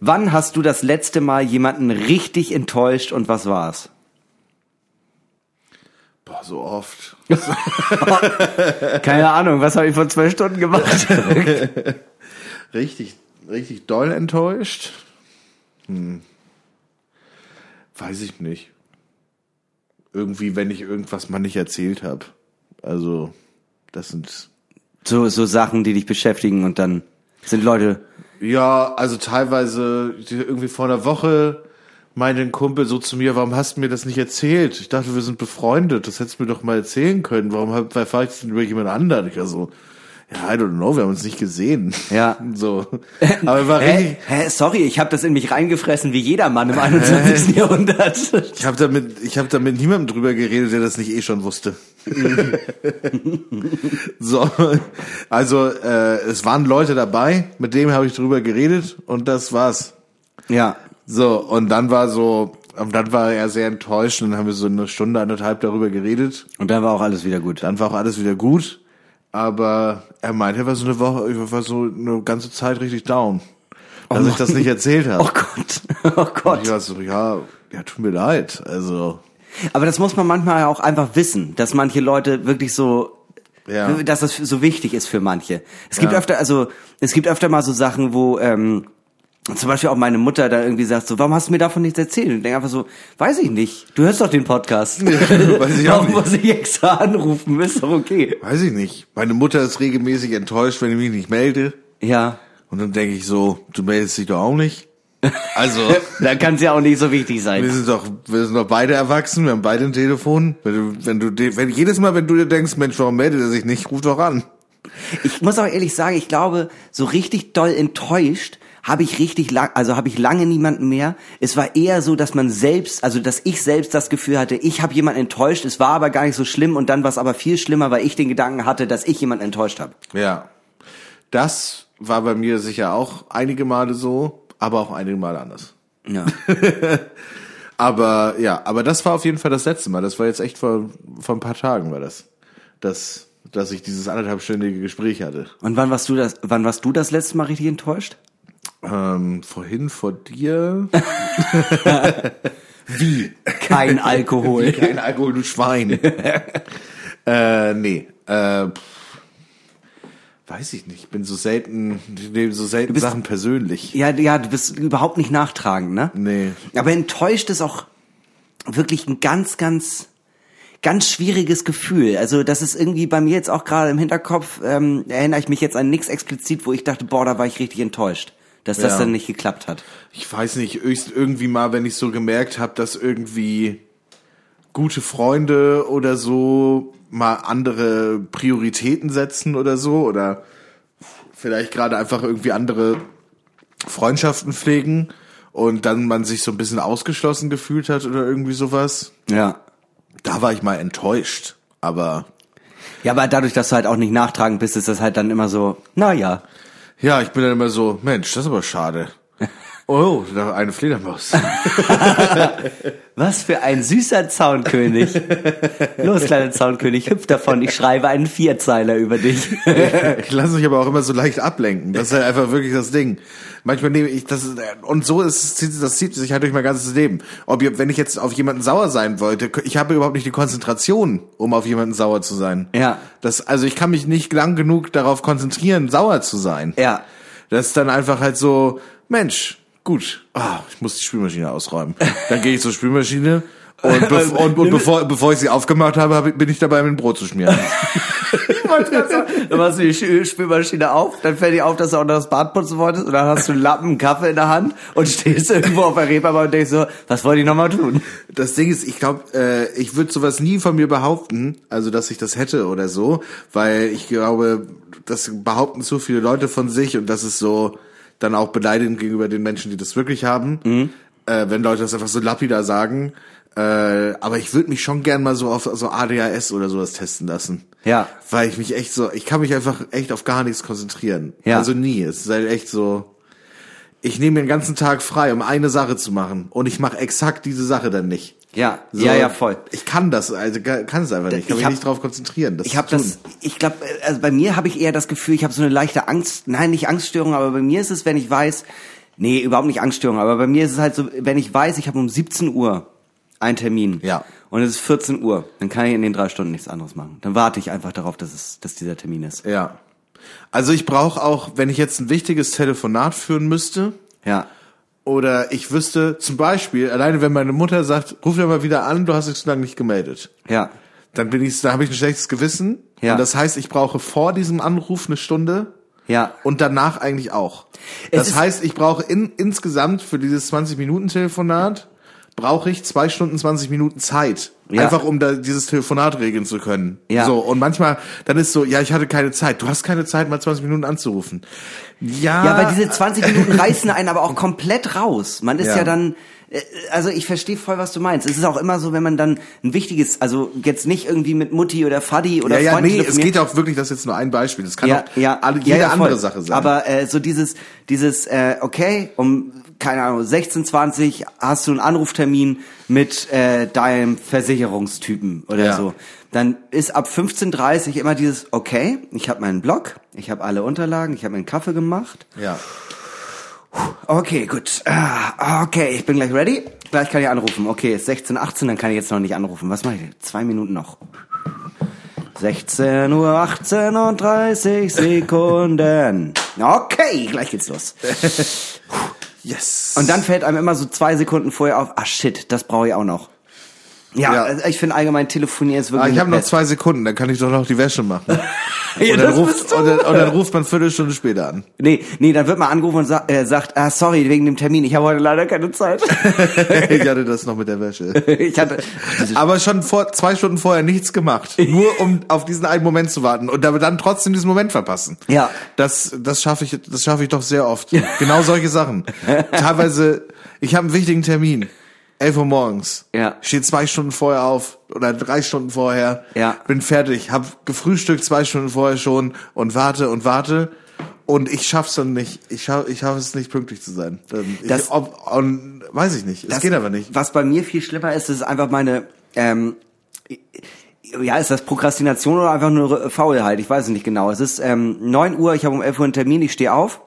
Wann hast du das letzte Mal jemanden richtig enttäuscht und was war's? Boah, so oft. [LAUGHS] Keine Ahnung, was habe ich vor zwei Stunden gemacht? [LAUGHS] Richtig, richtig doll enttäuscht? Hm. Weiß ich nicht. Irgendwie, wenn ich irgendwas mal nicht erzählt habe. Also, das sind. so, so Sachen, die dich beschäftigen und dann sind Leute. Ja, also teilweise irgendwie vor einer Woche meinte ein Kumpel so zu mir, warum hast du mir das nicht erzählt? Ich dachte, wir sind befreundet, das hättest du mir doch mal erzählen können. Warum hab- erfahre ich das denn über jemand anderen? Ich war so, ja, I don't know, wir haben uns nicht gesehen. Ja. [LAUGHS] So. [LAUGHS] Aber war Hä? Hä? Sorry, ich habe das in mich reingefressen wie jeder Mann im 21. Jahrhundert. ich habe damit, ich habe damit niemandem drüber geredet, der das nicht eh schon wusste. [LAUGHS] so, also äh, es waren Leute dabei, mit dem habe ich drüber geredet und das war's. Ja. So, und dann war so, und dann war er sehr enttäuscht und dann haben wir so eine Stunde, anderthalb darüber geredet. Und dann war auch alles wieder gut. Dann war auch alles wieder gut. Aber er meinte, er war so eine Woche, ich war so eine ganze Zeit richtig down. Dass ich das nicht erzählt habe. Oh Gott. [LAUGHS] Oh Und Gott. ich war so, ja, ja, tut mir leid. Also, Aber das muss man manchmal auch einfach wissen, dass manche Leute wirklich so, Ja. dass das so wichtig ist für manche. Es gibt Ja. öfter, also es gibt öfter mal so Sachen, wo ähm, zum Beispiel auch meine Mutter da irgendwie sagt so, warum hast du mir davon nichts erzählt? Und ich denke einfach so, weiß ich nicht. Du hörst doch den Podcast. [LAUGHS] weiß ich auch warum nicht. muss ich extra anrufen? Ist doch okay. Weiß ich nicht. Meine Mutter ist regelmäßig enttäuscht, wenn ich mich nicht melde. Ja. Und dann denke ich so, du meldest dich doch auch nicht. Also, [LAUGHS] Da kann es ja auch nicht so wichtig wir sein. sind doch, wir sind doch beide erwachsen, wir haben beide ein Telefon. Wenn du, wenn du, wenn, jedes Mal, wenn du dir denkst, Mensch, warum meldet er sich nicht, ruf doch an. Ich muss auch ehrlich sagen, ich glaube, so richtig doll enttäuscht habe ich richtig lang, also habe ich lange niemanden mehr. Es war eher so, dass man selbst, also dass ich selbst das Gefühl hatte, ich habe jemanden enttäuscht, es war aber gar nicht so schlimm und dann war es aber viel schlimmer, weil ich den Gedanken hatte, dass ich jemanden enttäuscht habe. Ja. Das war bei mir sicher auch einige Male so, aber auch einige Male anders. Ja. [LAUGHS] Aber ja, aber das war auf jeden Fall das letzte Mal. Das war jetzt echt vor, vor ein paar Tagen war das. Das, dass ich dieses anderthalbstündige Gespräch hatte. Und wann warst du das, wann warst du das letzte Mal richtig enttäuscht? Ähm, vorhin vor dir. [LAUGHS] Kein [LAUGHS] Alkohol. Kein Alkohol, du Schwein. [LAUGHS] äh, nee. Äh, weiß ich nicht. Ich bin so selten, ich nehme so selten bist- Sachen persönlich. Ja, ja, du bist überhaupt nicht nachtragend, ne? Nee. Aber enttäuscht ist auch wirklich ein ganz, ganz, ganz schwieriges Gefühl. Also das ist irgendwie bei mir jetzt auch gerade im Hinterkopf, ähm, erinnere ich mich jetzt an nichts explizit, wo ich dachte, boah, da war ich richtig enttäuscht, dass das Ja. dann nicht geklappt hat. Ich weiß nicht, höchst irgendwie mal, wenn ich so gemerkt habe, dass irgendwie gute Freunde oder so mal andere Prioritäten setzen oder so oder vielleicht gerade einfach irgendwie andere Freundschaften pflegen und dann man sich so ein bisschen ausgeschlossen gefühlt hat oder irgendwie sowas. Ja. Da war ich mal enttäuscht, aber Ja, aber dadurch, dass du halt auch nicht nachtragend bist, ist das halt dann immer so, naja. Ja, ich bin dann immer so, Mensch, das ist aber schade. Oh, da eine Fledermaus. [LAUGHS] Was für ein süßer Zaunkönig. Los, kleiner Zaunkönig, hüpf davon, ich schreibe einen Vierzeiler über dich. [LAUGHS] Ich lasse mich aber auch immer so leicht ablenken. Das ist halt einfach wirklich das Ding. Manchmal nehme ich das und so ist es- das zieht sich halt durch mein ganzes Leben. Ob ihr, wenn ich jetzt auf jemanden sauer sein wollte, ich habe überhaupt nicht die Konzentration, um auf jemanden sauer zu sein. Ja. Das also ich kann mich nicht lang genug darauf konzentrieren, sauer zu sein. Ja. Das ist dann einfach halt so, Mensch, gut, ah, ich muss die Spülmaschine ausräumen. Dann gehe ich zur Spülmaschine und, [LAUGHS] bev und, und bevor, bevor ich sie aufgemacht habe, bin ich dabei, mit dem Brot zu schmieren. [LAUGHS] Dann machst du die Spül- Spülmaschine auf, dann fällt dir auf, dass du auch noch das Bad putzen wolltest und dann hast du einen Lappen Kaffee in der Hand und stehst irgendwo auf der Reeperbahn und denkst so, was wollte ich nochmal tun? Das Ding ist, ich glaube, äh, ich würde sowas nie von mir behaupten, also dass ich das hätte oder so, weil ich glaube, das behaupten zu viele Leute von sich und das ist so dann auch beleidigend gegenüber den Menschen, die das wirklich haben, äh, wenn Leute das einfach so lapidar sagen. Äh, aber ich würde mich schon gern mal so auf so ADHS oder sowas testen lassen. Ja. Weil ich mich echt so, ich kann mich einfach echt auf gar nichts konzentrieren. Ja. Also nie. Es ist halt echt so, ich nehme den ganzen Tag frei, um eine Sache zu machen. Und ich mache exakt diese Sache dann nicht. Ja, So, ja, ja, voll. Ich kann das, also kann es einfach nicht. Ich kann Ich mich hab- nicht drauf konzentrieren. Das Ich habe das, ich glaube, also bei mir habe ich eher das Gefühl, ich habe so eine leichte Angst, nein, nicht Angststörung, aber bei mir ist es, wenn ich weiß, nee, überhaupt nicht Angststörung, aber bei mir ist es halt so, wenn ich weiß, ich habe um 17 Uhr einen Termin. Ja. Und es ist 14 Uhr, dann kann ich in den drei Stunden nichts anderes machen. Dann warte ich einfach darauf, dass es, dass dieser Termin ist. Ja. Also ich brauche auch, wenn ich jetzt ein wichtiges Telefonat führen müsste, Ja. Oder ich wüsste, zum Beispiel, alleine wenn meine Mutter sagt, ruf dir mal wieder an, du hast dich so lange nicht gemeldet. Ja. Dann bin ich, da habe ich ein schlechtes Gewissen. Ja. Und das heißt, ich brauche vor diesem Anruf eine Stunde Ja. und danach eigentlich auch. Es Das heißt, ich brauche in, insgesamt für dieses 20-Minuten-Telefonat brauche ich zwei Stunden 20 Minuten Zeit. Ja. Einfach um da dieses Telefonat regeln zu können. Ja. So, und manchmal, dann ist so, ja, ich hatte keine Zeit. Du hast keine Zeit, mal 20 Minuten anzurufen. Ja. Ja, weil diese 20 Minuten reißen einen aber auch komplett raus. Man ist ja, Ja. dann, also ich verstehe voll, was du meinst. Es ist auch immer so, wenn man dann ein wichtiges, also jetzt nicht irgendwie mit Mutti oder Faddy oder ja, ja, Freund nee, es geht ja auch wirklich, das ist jetzt nur ein Beispiel. Das kann ja, auch ja, alle, ja, jede ja, voll. andere Sache sein. Aber äh, so dieses, dieses, äh, okay, um keine Ahnung, 16, 20 hast du einen Anruftermin mit äh, deinem Versicherungstypen oder Ja. so. Dann ist ab 15.30 immer dieses, okay, ich habe meinen Blog, ich habe alle Unterlagen, ich habe meinen Kaffee gemacht. ja. Okay, gut. Ah, Okay, ich bin gleich ready. Gleich kann ich anrufen. Okay, ist 16, 18, dann kann ich jetzt noch nicht anrufen. Was mache ich? Zwei Minuten noch. 16 Uhr 18 und 30 Sekunden. Okay, gleich geht's los. [LAUGHS] Yes. Und dann fällt einem immer so zwei Sekunden vorher auf, ah shit, das brauche ich auch noch. Ja, Ja. also ich finde allgemein telefonieren ist Ah, wirklich ich habe noch zwei Sekunden, dann kann ich doch noch die Wäsche machen. [LAUGHS] Ja, und, dann ruft, und, dann, und dann ruft man Viertelstunde später an. Nee, nee, dann wird man angerufen und sa äh, sagt, ah, sorry, wegen dem Termin, ich habe heute leider keine Zeit. [LAUGHS] ich hatte das noch mit der Wäsche. [LAUGHS] ich hatte, Aber schon vor zwei Stunden vorher nichts gemacht. Nur um auf diesen einen Moment zu warten und dann trotzdem diesen Moment verpassen. Ja. Das, das schaffe ich, das schaffe ich doch sehr oft. Genau solche Sachen. Teilweise, ich habe einen wichtigen Termin. 11 Uhr morgens. Ja. Steht zwei Stunden vorher auf oder drei Stunden vorher. Ja. Bin fertig, hab gefrühstückt zwei Stunden vorher schon und warte und warte. Und ich schaff's dann nicht. Ich schaff, ich schaff es nicht pünktlich zu sein. Dann, Das- ich, ob, und, weiß ich nicht. Es Das- geht aber nicht. Was bei mir viel schlimmer ist, ist einfach meine, ähm, ja, ist das Prokrastination oder einfach nur Faulheit? Ich weiß es nicht genau. Es ist ähm, 9 Uhr, ich habe um 11 Uhr einen Termin, ich stehe auf,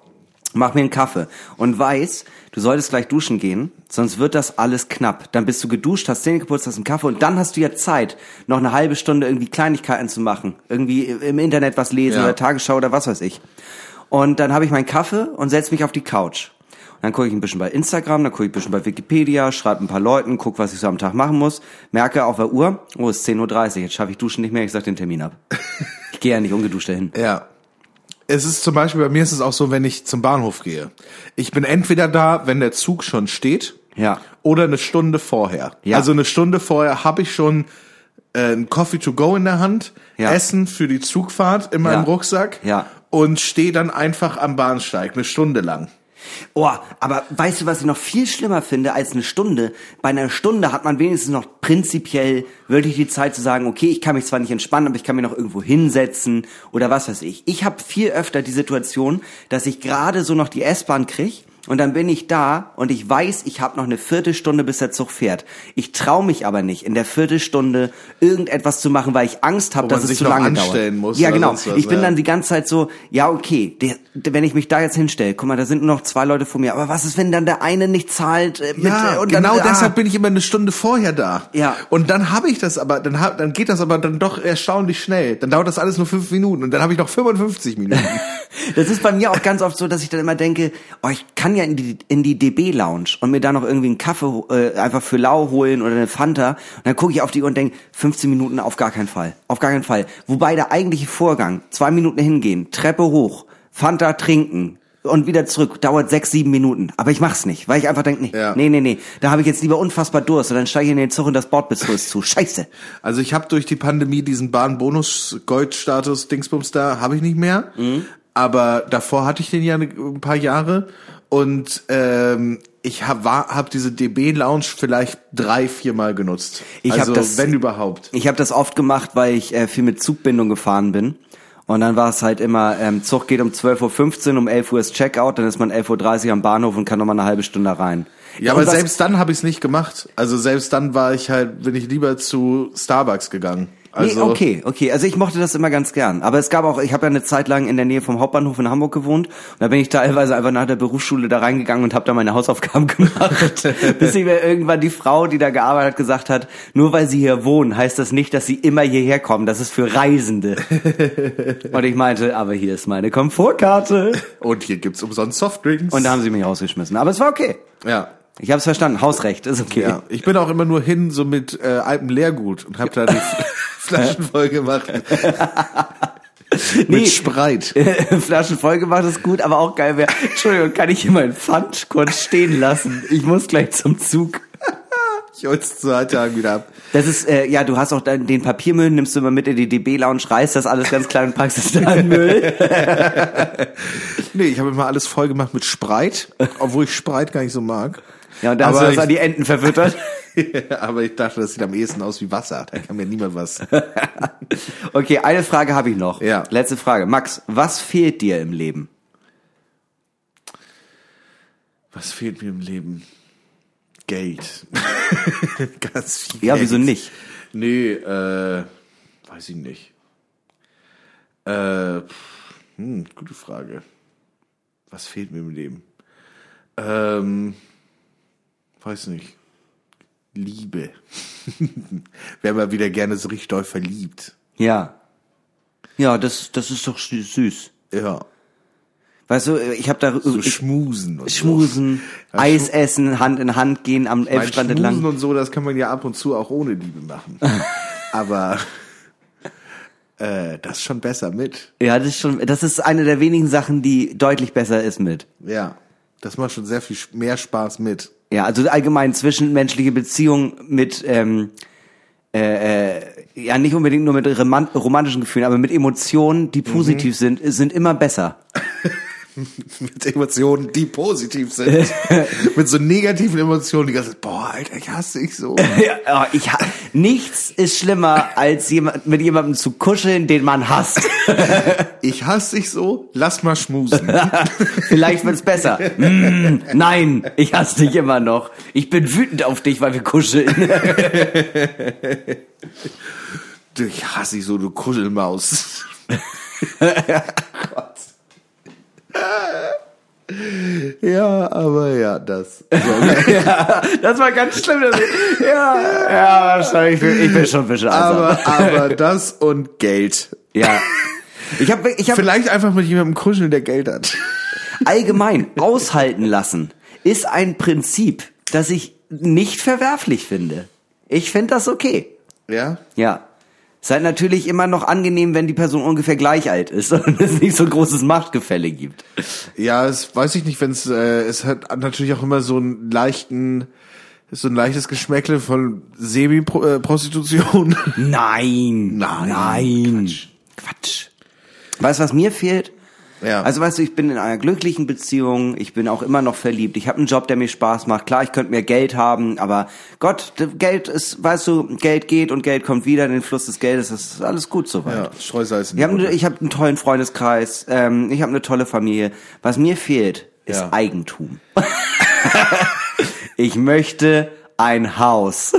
mach mir einen Kaffee und weiß, du solltest gleich duschen gehen, sonst wird das alles knapp. Dann bist du geduscht, hast Zähne geputzt, hast einen Kaffee und dann hast du ja Zeit, noch eine halbe Stunde irgendwie Kleinigkeiten zu machen. Irgendwie im Internet was lesen Ja. oder Tagesschau oder was weiß ich. Und dann habe ich meinen Kaffee und setz mich auf die Couch. Und dann gucke ich ein bisschen bei Instagram, dann gucke ich ein bisschen bei Wikipedia, schreibe ein paar Leuten, guck, was ich so am Tag machen muss, merke auf der Uhr, oh, es ist 10.30 Uhr, jetzt schaffe ich Duschen nicht mehr, ich sag den Termin ab. ich gehe ja nicht ungeduscht dahin. Ja. Es ist zum Beispiel, bei mir ist es auch so, wenn ich zum Bahnhof gehe. Ich bin entweder da, wenn der Zug schon steht, Ja. oder eine Stunde vorher. Ja. Also eine Stunde vorher habe ich schon äh, ein Coffee to go in der Hand, Ja. Essen für die Zugfahrt in meinem Ja. Rucksack Ja. und stehe dann einfach am Bahnsteig eine Stunde lang. Oh, aber weißt du, was ich noch viel schlimmer finde als eine Stunde? Bei einer Stunde hat man wenigstens noch prinzipiell wirklich die Zeit zu sagen, okay, ich kann mich zwar nicht entspannen, aber ich kann mich noch irgendwo hinsetzen oder was weiß ich. Ich habe viel öfter die Situation, dass ich gerade so noch die S-Bahn krieg und dann bin ich da und ich weiß, ich habe noch eine Viertelstunde, bis der Zug fährt. Ich traue mich aber nicht, in der Viertelstunde irgendetwas zu machen, weil ich Angst habe, dass es sich zu lange dauert. muss ja, genau. was, ich bin ja. dann die ganze Zeit so, ja, okay, der, wenn ich mich da jetzt hinstelle, guck mal, da sind nur noch zwei Leute vor mir, aber was ist, wenn dann der eine nicht zahlt? Äh, mit, Ja, äh, und genau dann, ah, deshalb bin ich immer eine Stunde vorher da. Ja. Und dann habe ich das aber, dann, hab, dann geht das aber dann doch erstaunlich schnell. Dann dauert das alles nur fünf Minuten und dann habe ich noch 55 Minuten. [LAUGHS] Das ist bei mir auch ganz oft so, dass ich dann immer denke, oh, ich kann ja in die, in die DB-Lounge und mir da noch irgendwie einen Kaffee äh, einfach für lau holen oder eine Fanta. Und dann gucke ich auf die Uhr und denke, 15 Minuten auf gar keinen Fall. Auf gar keinen Fall. Wobei der eigentliche Vorgang, zwei Minuten hingehen, Treppe hoch, Fanta trinken und wieder zurück, dauert sechs, sieben Minuten. Aber ich mach's nicht, weil ich einfach denke, nee, Ja. nee, nee, nee. Da habe ich jetzt lieber unfassbar Durst und dann steige ich in den Zug und das Bordbistro ist zu. [LAUGHS] Scheiße. Also ich habe durch die Pandemie diesen Bahnbonus-Gold-Status Dingsbums da, habe ich nicht mehr. Mhm. Aber davor hatte ich den ja ne- ein paar Jahre. Und ähm, ich habe hab diese DB-Lounge vielleicht drei, viermal genutzt. Ich hab also das- wenn überhaupt. Ich habe das oft gemacht, weil ich äh, viel mit Zugbindung gefahren bin. Und dann war es halt immer, ähm, Zug geht um 12.15 Uhr, um 11 Uhr ist Checkout, dann ist man 11.30 Uhr am Bahnhof und kann nochmal eine halbe Stunde rein. Ja, aber selbst dann habe ich es nicht gemacht. Also selbst dann war ich halt, bin ich lieber zu Starbucks gegangen. Also, nee, okay, okay. Also ich mochte das immer ganz gern. Aber es gab auch, ich habe ja eine Zeit lang in der Nähe vom Hauptbahnhof in Hamburg gewohnt. Und da bin ich teilweise einfach nach der Berufsschule da reingegangen und habe da meine Hausaufgaben [LAUGHS] gemacht. [LAUGHS] Bis ich mir irgendwann die Frau, die da gearbeitet hat, gesagt hat, nur weil sie hier wohnen, heißt das nicht, dass sie immer hierher kommen. Das ist für Reisende. [LAUGHS] und ich meinte, aber hier ist meine Komfortkarte. Und hier gibt's umsonst Softdrinks. Und da haben sie mich rausgeschmissen. Aber es war okay. ja. Ich habe es verstanden. Hausrecht ist okay. Ja, ich bin auch immer nur hin so mit äh, altem Leergut und habe da die [LAUGHS] Flaschen voll gemacht. Nee. Mit Spreit. [LAUGHS] Flaschen voll gemacht ist gut, aber auch geil wäre. Entschuldigung, kann ich hier meinen Pfand kurz stehen lassen? Ich muss gleich zum Zug. [LAUGHS] Ich hol's zu Tagen wieder ab. Das ist, äh, ja, du hast auch dann den Papiermüll, nimmst du immer mit in die DB-Lounge, reißt das alles ganz klein und packst es da in Müll. Nee, ich habe immer alles voll gemacht mit Spreit, obwohl ich Spreit gar nicht so mag. Ja, und dann hast du das an die Enten verfüttert. [LAUGHS] aber ich dachte, das sieht am ehesten aus wie Wasser. Da kann mir niemand was. [LAUGHS] Okay, eine Frage habe ich noch. Ja. Letzte Frage. Max, was fehlt dir im Leben? Was fehlt mir im Leben? Geld. [LAUGHS] Ganz viel Ja, Geld. wieso nicht? Nee, äh, weiß ich nicht. Äh, hm, gute Frage. Was fehlt mir im Leben? Ähm, weiß nicht. Liebe. [LAUGHS] Wäre mal wieder gerne so richtig doll verliebt. Ja. Ja, das, das ist doch sü- süß. Ja. Weißt du, ich habe da So ich, schmusen und Schmusen, Ja, Eis essen, Hand in Hand gehen am so. Elbstrand Schmusen entlang. und so, das kann man ja ab und zu auch ohne Liebe machen. [LAUGHS] Aber äh, das ist schon besser mit. Ja, das ist schon, das ist eine der wenigen Sachen, die deutlich besser ist mit. Ja. Das macht schon sehr viel mehr Spaß mit. Ja, also allgemein zwischenmenschliche Beziehungen mit, ähm, äh, äh, ja nicht unbedingt nur mit roman romantischen Gefühlen, aber mit Emotionen, die positiv sind, sind immer besser. [LAUGHS] [LAUGHS] mit Emotionen, die positiv sind. [LAUGHS] mit so negativen Emotionen, die ganze boah, Alter, ich hasse dich so. [LAUGHS] Ja, oh, ich nichts ist schlimmer, als jemand, mit jemandem zu kuscheln, den man hasst. Ich hasse dich so, lass mal schmusen. Vielleicht wird's besser. Mm, nein, ich hasse dich immer noch. Ich bin wütend auf dich, weil wir kuscheln. Du, Ich hasse dich so, du Kuschelmaus. Ja, aber ja, das. So, [LAUGHS] ja, das war ganz schlimm. ich- Ja, ja, wahrscheinlich. Ich bin, schon ein bisschen aber, aber das und Geld. Ja. Ich habe ich hab Vielleicht einfach mit jemandem kuscheln, der Geld hat. allgemein aushalten lassen ist ein Prinzip, das ich nicht verwerflich finde. Ich finde das okay. Ja? Ja. Ist halt natürlich immer noch angenehm, wenn die Person ungefähr gleich alt ist [LAUGHS] und es nicht so ein großes Machtgefälle gibt. Ja, es weiß ich nicht, wenn es, äh, es hat natürlich auch immer so einen leichten, so ein leichtes Geschmäckle von Semi-Prostitution. [LAUGHS] Nein. Nein, Nein. Quatsch. Quatsch. Weißt du, was mir fehlt? Ja. Also weißt du, ich bin in einer glücklichen Beziehung, ich bin auch immer noch verliebt, ich habe einen Job, der mir Spaß macht. Klar, ich könnte mehr Geld haben, aber Gott, Geld ist, weißt du, Geld geht und Geld kommt wieder in den Fluss des Geldes, das ist alles gut soweit. ja, Streusalz. Ich habe hab einen tollen Freundeskreis, ähm, ich habe eine tolle Familie. Was mir fehlt, ist Ja. Eigentum. [LAUGHS] ich möchte ein Haus.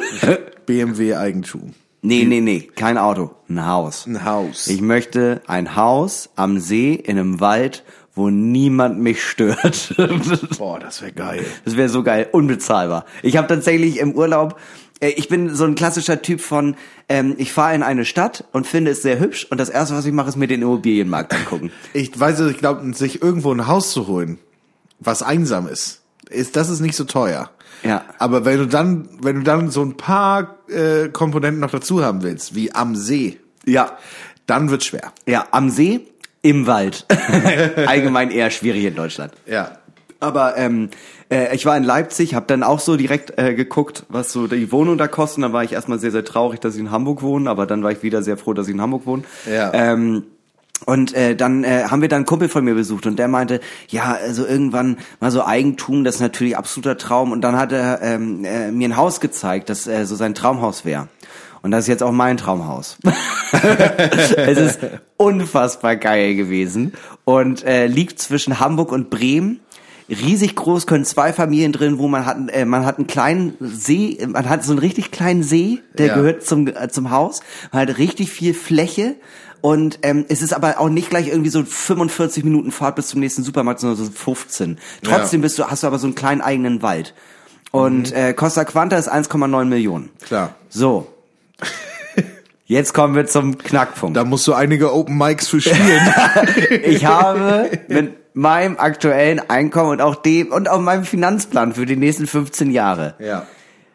BMW Eigentum. Nee, nee, nee, kein Auto, ein Haus. Ein Haus. Ich möchte ein Haus am See in einem Wald, wo niemand mich stört. [LAUGHS] Boah, das wäre geil. Das wäre so geil, unbezahlbar. Ich habe tatsächlich im Urlaub, äh, ich bin so ein klassischer Typ von, ähm, ich fahre in eine Stadt und finde es sehr hübsch und das erste, was ich mache, ist mir den Immobilienmarkt angucken. [LAUGHS] Ich weiß, ich glaube, sich irgendwo ein Haus zu holen, was einsam ist, ist das ist nicht so teuer. Ja. Aber wenn du dann, wenn du dann so ein paar äh, Komponenten noch dazu haben willst, wie am See, Ja. dann wird's schwer. Ja, am See, im Wald. [LAUGHS] Allgemein eher schwierig in Deutschland. Ja. Aber ähm, äh, ich war in Leipzig, habe dann auch so direkt äh, geguckt, was so die Wohnung da kostet. Dann war ich erstmal sehr, sehr traurig, dass ich in Hamburg wohne, aber dann war ich wieder sehr froh, dass ich in Hamburg wohne. Ja. Ähm, und äh, dann äh, haben wir dann einen Kumpel von mir besucht und der meinte, ja, also irgendwann mal so Eigentum, das ist natürlich absoluter Traum. Und dann hat er ähm, äh, mir ein Haus gezeigt, das äh, so sein Traumhaus wäre. Und das ist jetzt auch mein Traumhaus. [LAUGHS] es ist unfassbar geil gewesen und äh, liegt zwischen Hamburg und Bremen. Riesig groß, können zwei Familien drin, wo man hat, äh, man hat einen kleinen See, man hat so einen richtig kleinen See, der Ja. gehört zum äh, zum Haus, man hat richtig viel Fläche und ähm, es ist aber auch nicht gleich irgendwie so 45 Minuten Fahrt bis zum nächsten Supermarkt, sondern so 15. Trotzdem bist du, hast du aber so einen kleinen eigenen Wald. Und äh, Costa Quanta ist 1,9 Millionen. Klar. So. Jetzt kommen wir zum Knackpunkt. Da musst du einige Open Mics für spielen. [LAUGHS] Ich habe mit meinem aktuellen Einkommen und auch dem und auch meinem Finanzplan für die nächsten 15 Jahre ja.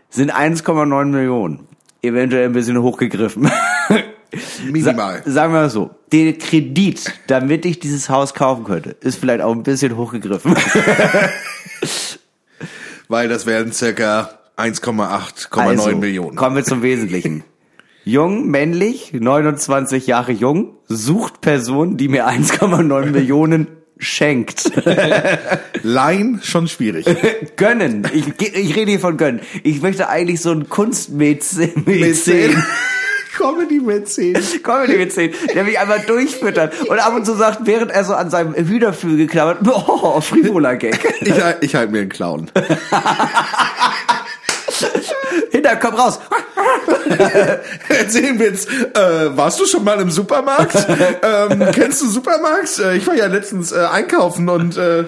sind 1,9 Millionen. Eventuell ein bisschen hochgegriffen. Minimal. Sa sagen wir mal so, der Kredit, damit ich dieses Haus kaufen könnte, ist vielleicht auch ein bisschen hochgegriffen. [LAUGHS] Weil das wären circa 1,8,9 Also, Millionen. Kommen wir zum Wesentlichen. Jung, männlich, 29 Jahre jung, sucht Person, die mir 1,9 Millionen schenkt. [LAUGHS] Laien schon schwierig. [LAUGHS] gönnen. Ich, ich rede hier von gönnen. Ich möchte eigentlich so einen Kunstmäzen, Mäzen. Comedy Mäzen. [LAUGHS] Comedy-Mäzen, der mich einmal durchfüttert und ab und zu sagt, während er so an seinem Hühnerflügel klammert, [LAUGHS] oh, frivoler Gag. Ich, ich halte mir einen Clown. [LAUGHS] Hinter, komm raus. Erzählen wir jetzt, äh, warst du schon mal im Supermarkt? ähm, kennst du Supermarkt? Äh, ich war ja letztens äh, einkaufen und äh,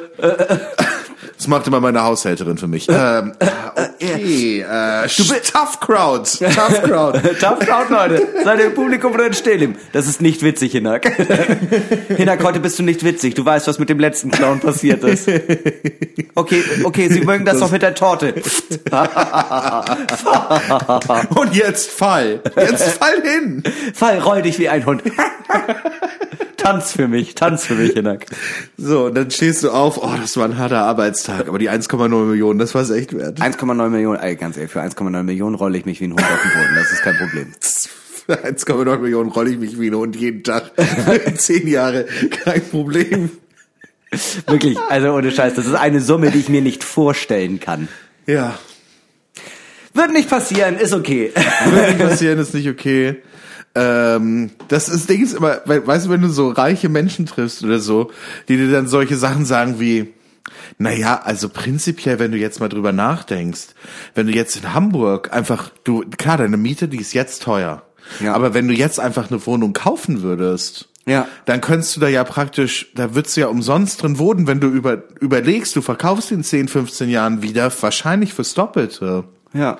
Das macht immer meine Haushälterin für mich. Ähm, okay, äh, Tough Crowd. [LAUGHS] Tough Crowd. Tough Crowd, Leute. Seid ihr im Publikum oder still ihm? Das ist nicht witzig, Hinak. [LAUGHS] Hinak, heute bist du nicht witzig. Du weißt, was mit dem letzten Clown passiert ist. Okay, okay, Sie mögen das doch mit der Torte. Und jetzt fall. Jetzt fall hin. Fall, roll dich wie ein Hund. [LAUGHS] tanz für mich, tanz für mich, Hinak. So, und dann stehst du auf, oh, das war ein harter Arbeitstag, aber die 1,9 Millionen, das war es echt wert. 1,9 Millionen, ey, ganz ehrlich, für 1,9 Millionen rolle ich mich wie ein Hund auf den Boden. Das ist kein Problem. [LAUGHS] Für 1,9 Millionen rolle ich mich wie ein Hund jeden Tag. Zehn Jahre, kein Problem. Wirklich, also ohne Scheiß, das ist eine Summe, die ich mir nicht vorstellen kann. Ja. Wird nicht passieren, ist okay. Wird nicht passieren, ist nicht okay. Ähm, das ist Ding ist immer, we- weißt du, wenn du so reiche Menschen triffst oder so, die dir dann solche Sachen sagen wie, naja, also prinzipiell, wenn du jetzt mal drüber nachdenkst, wenn du jetzt in Hamburg einfach, du, klar, deine Miete, die ist jetzt teuer. Ja. Aber wenn du jetzt einfach eine Wohnung kaufen würdest, Ja. dann könntest du da ja praktisch, da würdest du ja umsonst drin wohnen, wenn du über, überlegst, du verkaufst in 10, 15 Jahren wieder, wahrscheinlich fürs Doppelte. Ja.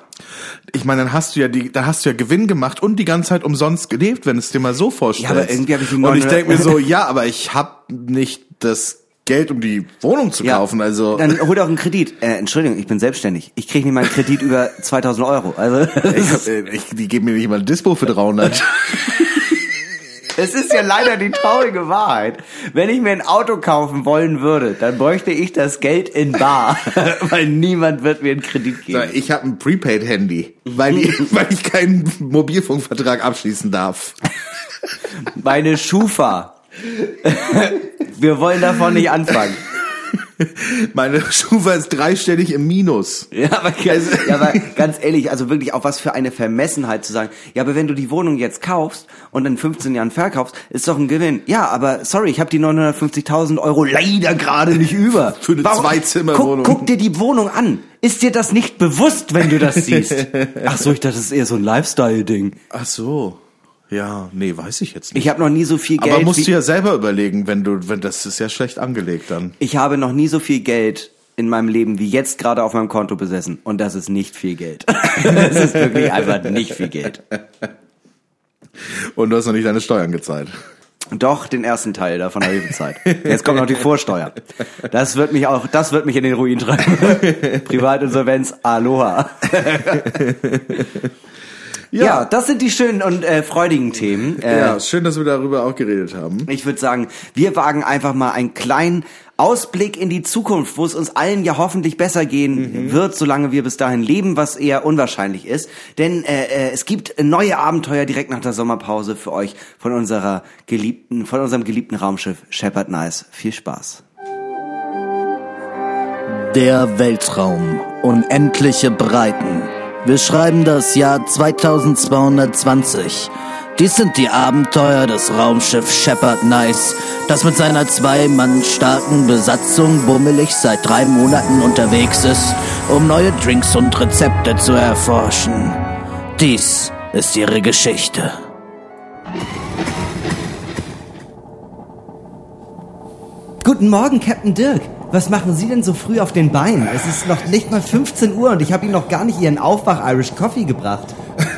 Ich meine, dann hast du ja die, da hast du ja Gewinn gemacht und die ganze Zeit umsonst gelebt, wenn es dir mal so vorstellst. Ja, aber irgendwie hab ich die Und ich 900 denke mir so, [LAUGHS] ja, aber ich habe nicht das Geld, um die Wohnung zu Ja. kaufen. Also Dann hol doch einen Kredit. Äh, Entschuldigung, ich bin selbstständig. Ich kriege nicht mal einen Kredit über [LAUGHS] 2000 Euro. Also ich hab, äh, ich, die geben mir nicht mal ein Dispo für 300. [LAUGHS] es ist ja leider die traurige Wahrheit. Wenn ich mir ein Auto kaufen wollen würde, dann bräuchte ich das Geld in bar, [LAUGHS] weil niemand wird mir einen Kredit geben. ich habe ein Prepaid-Handy, weil, ich- weil ich keinen Mobilfunkvertrag abschließen darf. Meine Schufa. [LAUGHS] Wir wollen davon nicht anfangen. [LAUGHS] Meine Schufa ist dreistellig im Minus. Ja aber, ganz, ja, aber ganz ehrlich, also wirklich auch was für eine Vermessenheit zu sagen. Ja, aber wenn du die Wohnung jetzt kaufst und in 15 Jahren verkaufst, ist doch ein Gewinn. Ja, aber sorry, ich habe die 950.000 Euro leider gerade nicht über. [LAUGHS] Für eine Zwei-Zimmer-Wohnung. Guck, guck dir die Wohnung an. Ist dir das nicht bewusst, wenn du das siehst? [LAUGHS] Ach so, ich dachte, das ist eher so ein Lifestyle-Ding. Ach so. Ja, nee, weiß ich jetzt nicht. Ich habe noch nie so viel Geld. Aber musst du ja selber überlegen, wenn du, wenn das ist ja schlecht angelegt dann. ich habe noch nie so viel Geld in meinem Leben wie jetzt gerade auf meinem Konto besessen. Und das ist nicht viel Geld. [LAUGHS] Das ist wirklich einfach nicht viel Geld. Und du hast noch nicht deine Steuern gezahlt. Doch, den ersten Teil davon habe ich bezahlt. Jetzt kommt noch die Vorsteuer. Das wird mich auch, das wird mich in den Ruin treiben. [LAUGHS] Privatinsolvenz, Aloha. [LAUGHS] Ja. das sind die schönen und äh, freudigen Themen. Äh, ja, schön, dass wir darüber auch geredet haben. Ich würde sagen, wir wagen einfach mal einen kleinen Ausblick in die Zukunft, wo es uns allen ja hoffentlich besser gehen wird, solange wir bis dahin leben, was eher unwahrscheinlich ist. Denn äh, äh, es gibt neue Abenteuer direkt nach der Sommerpause für euch von unserer geliebten, von unserem geliebten Raumschiff Shepard Nice. Viel Spaß. Der Weltraum. Unendliche Breiten. Wir schreiben das Jahr 2220. Dies sind die Abenteuer des Raumschiffs Shepard Nice, das mit seiner zwei Mann starken Besatzung bummelig seit drei Monaten unterwegs ist, um neue Drinks und Rezepte zu erforschen. Dies ist ihre Geschichte. Guten Morgen, Captain Dirk. Was machen Sie denn so früh auf den Beinen? Es ist noch nicht mal 15 Uhr und ich habe Ihnen noch gar nicht Ihren Aufwach-Irish Coffee gebracht.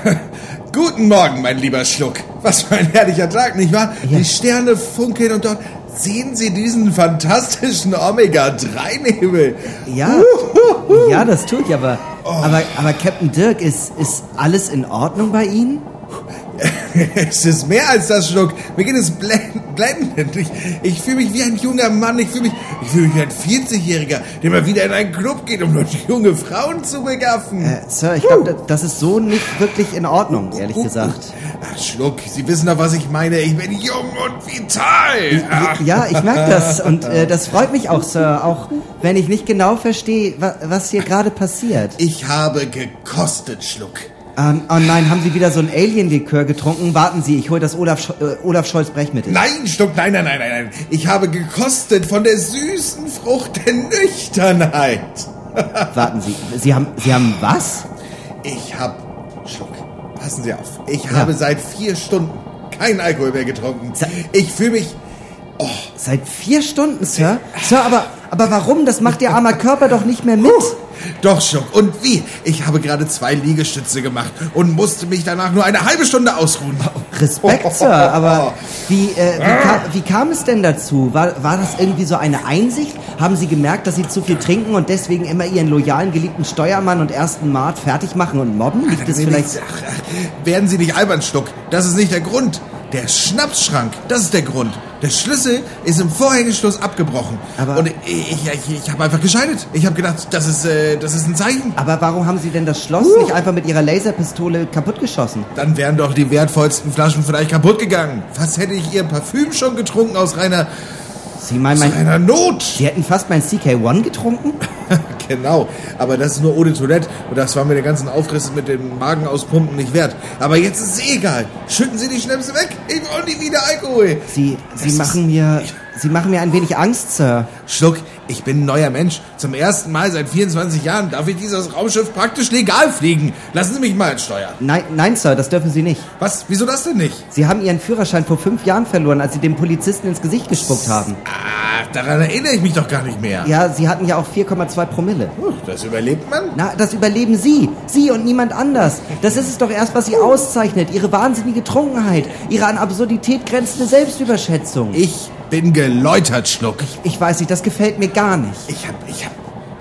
[LAUGHS] Guten Morgen, mein lieber Schluck. Was für ein herrlicher Tag, nicht wahr? Ja. Die Sterne funkeln und dort sehen Sie diesen fantastischen Omega-3-Nebel. Ja, ja, das tue ich, aber, aber, aber Captain Dirk, ist, ist alles in Ordnung bei Ihnen? [LAUGHS] Es ist mehr als das, Schluck. Mir geht es blend- blendend. Ich, ich fühle mich wie ein junger Mann. Ich fühle mich, ich fühle mich wie ein 40-Jähriger, der mal wieder in einen Club geht, um dort junge Frauen zu begaffen. Äh, Sir, ich glaube, das ist so nicht wirklich in Ordnung, ehrlich gesagt. Ach, Schluck, Sie wissen doch, was ich meine. Ich bin jung und vital. Ach. Ja, ich merke [LAUGHS] das und äh, das freut mich auch, Sir, auch wenn ich nicht genau verstehe, wa was hier gerade passiert. Ich habe gekostet, Schluck. Ähm, oh nein, haben Sie wieder so ein Alien-Likör getrunken? Warten Sie, ich hole das Olaf, Sch äh, Olaf Scholz Brechmittel. Nein, Stuck, nein, nein, nein, nein, nein. Ich habe gekostet von der süßen Frucht der Nüchternheit. [LAUGHS] Warten Sie, Sie haben, Sie haben was? Ich habe, Schluck, passen Sie auf. Ich habe seit vier Stunden keinen Alkohol mehr getrunken. Ich fühle mich, Seit vier Stunden, Sir? Sir, aber, Aber warum? Das macht Ihr armer Körper doch nicht mehr mit. Doch, Schluck. Und wie? Ich habe gerade zwei Liegestütze gemacht und musste mich danach nur eine halbe Stunde ausruhen. Respekt, [LAUGHS] Sir, aber wie, äh, wie, kam, wie kam es denn dazu? War, war das irgendwie so eine Einsicht? Haben Sie gemerkt, dass Sie zu viel trinken und deswegen immer Ihren loyalen, geliebten Steuermann und ersten Mart fertig machen und mobben? Liegt es vielleicht... nee, ach, ach, Werden Sie nicht albern, Schluck. Das ist nicht der Grund. Der Schnapsschrank, das ist der Grund. Der Schlüssel ist im Vorhängeschloss abgebrochen. Aber- und ich, ich, ich, habe einfach gescheitert. Ich habe gedacht, das ist, äh, das ist ein Zeichen. Aber warum haben Sie denn das Schloss nicht einfach mit Ihrer Laserpistole kaputtgeschossen? Dann wären doch die wertvollsten Flaschen vielleicht kaputt gegangen. Was hätte ich Ihr Parfüm schon getrunken aus reiner, Sie meinen, aus mein, reiner Not? Sie hätten fast mein CK1 getrunken? [LAUGHS] genau, aber das ist nur de Toilette und das war mir den ganzen Aufriss mit dem Magen auspumpen nicht wert. Aber jetzt ist es eh egal. Schütten Sie die Schnäpse weg. Ich will nie wieder Alkohol. Sie, Sie Das machen mir, Sie machen mir ein wenig Angst, Sir. Schluck, ich bin ein neuer Mensch. Zum ersten Mal seit 24 Jahren darf ich dieses Raumschiff praktisch legal fliegen. Lassen Sie mich mal steuern. Nein, nein, Sir, das dürfen Sie nicht. Was? Wieso das denn nicht? Sie haben Ihren Führerschein vor fünf Jahren verloren, als Sie dem Polizisten ins Gesicht gespuckt haben. Ah, daran erinnere ich mich doch gar nicht mehr. Ja, Sie hatten ja auch 4,2 Promille. Puh, Das überlebt man? Na, das überleben Sie. Sie und niemand anders. Das ist es doch erst, was Sie auszeichnet. Ihre wahnsinnige Trunkenheit. Ihre an Absurdität grenzende Selbstüberschätzung. Ich bin geläutert, Schluck. Ich weiß nicht, das gefällt mir gar nicht. Ich hab, ich hab,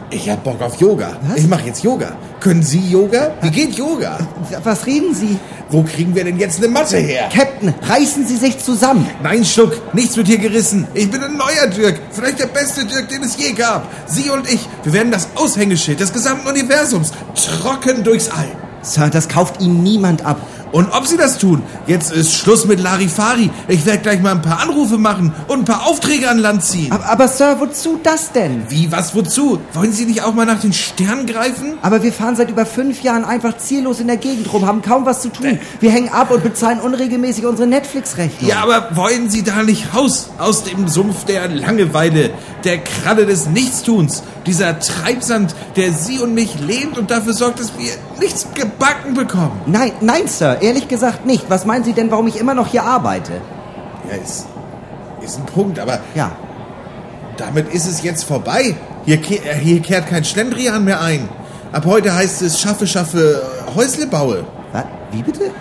ich hab Bock auf Yoga. Was? Ich mache jetzt Yoga. Können Sie Yoga? Wie geht Yoga? Was reden Sie? Wo kriegen wir denn jetzt eine Matte her? Captain, reißen Sie sich zusammen. Nein, Schluck, nichts wird hier gerissen. Ich bin ein neuer Dirk. Vielleicht der beste Dirk, den es je gab. Sie und ich, wir werden das Aushängeschild des gesamten Universums trocken durchs All. Sir, das kauft Ihnen niemand ab. Und ob Sie das tun, jetzt ist Schluss mit Larifari. Ich werde gleich mal ein paar Anrufe machen und ein paar Aufträge an Land ziehen. Aber, aber Sir, wozu das denn? Wie, was, wozu? Wollen Sie nicht auch mal nach den Sternen greifen? Aber wir fahren seit über fünf Jahren einfach ziellos in der Gegend rum, haben kaum was zu tun. Wir hängen ab und bezahlen unregelmäßig unsere Netflix-Rechnung. Ja, aber wollen Sie da nicht raus aus dem Sumpf der Langeweile, der Kralle des Nichtstuns, dieser Treibsand, der Sie und mich lähmt und dafür sorgt, dass wir nichts gebacken bekommen? Nein, nein, Sir, ehrlich gesagt nicht. Was meinen Sie denn, warum ich immer noch hier arbeite? Ja, ist, ist ein Punkt, aber Ja, damit ist es jetzt vorbei. Hier, äh, hier kehrt kein Schlendrian mehr ein. Ab heute heißt es schaffe, schaffe, äh, Häusle baue. was? Wie bitte?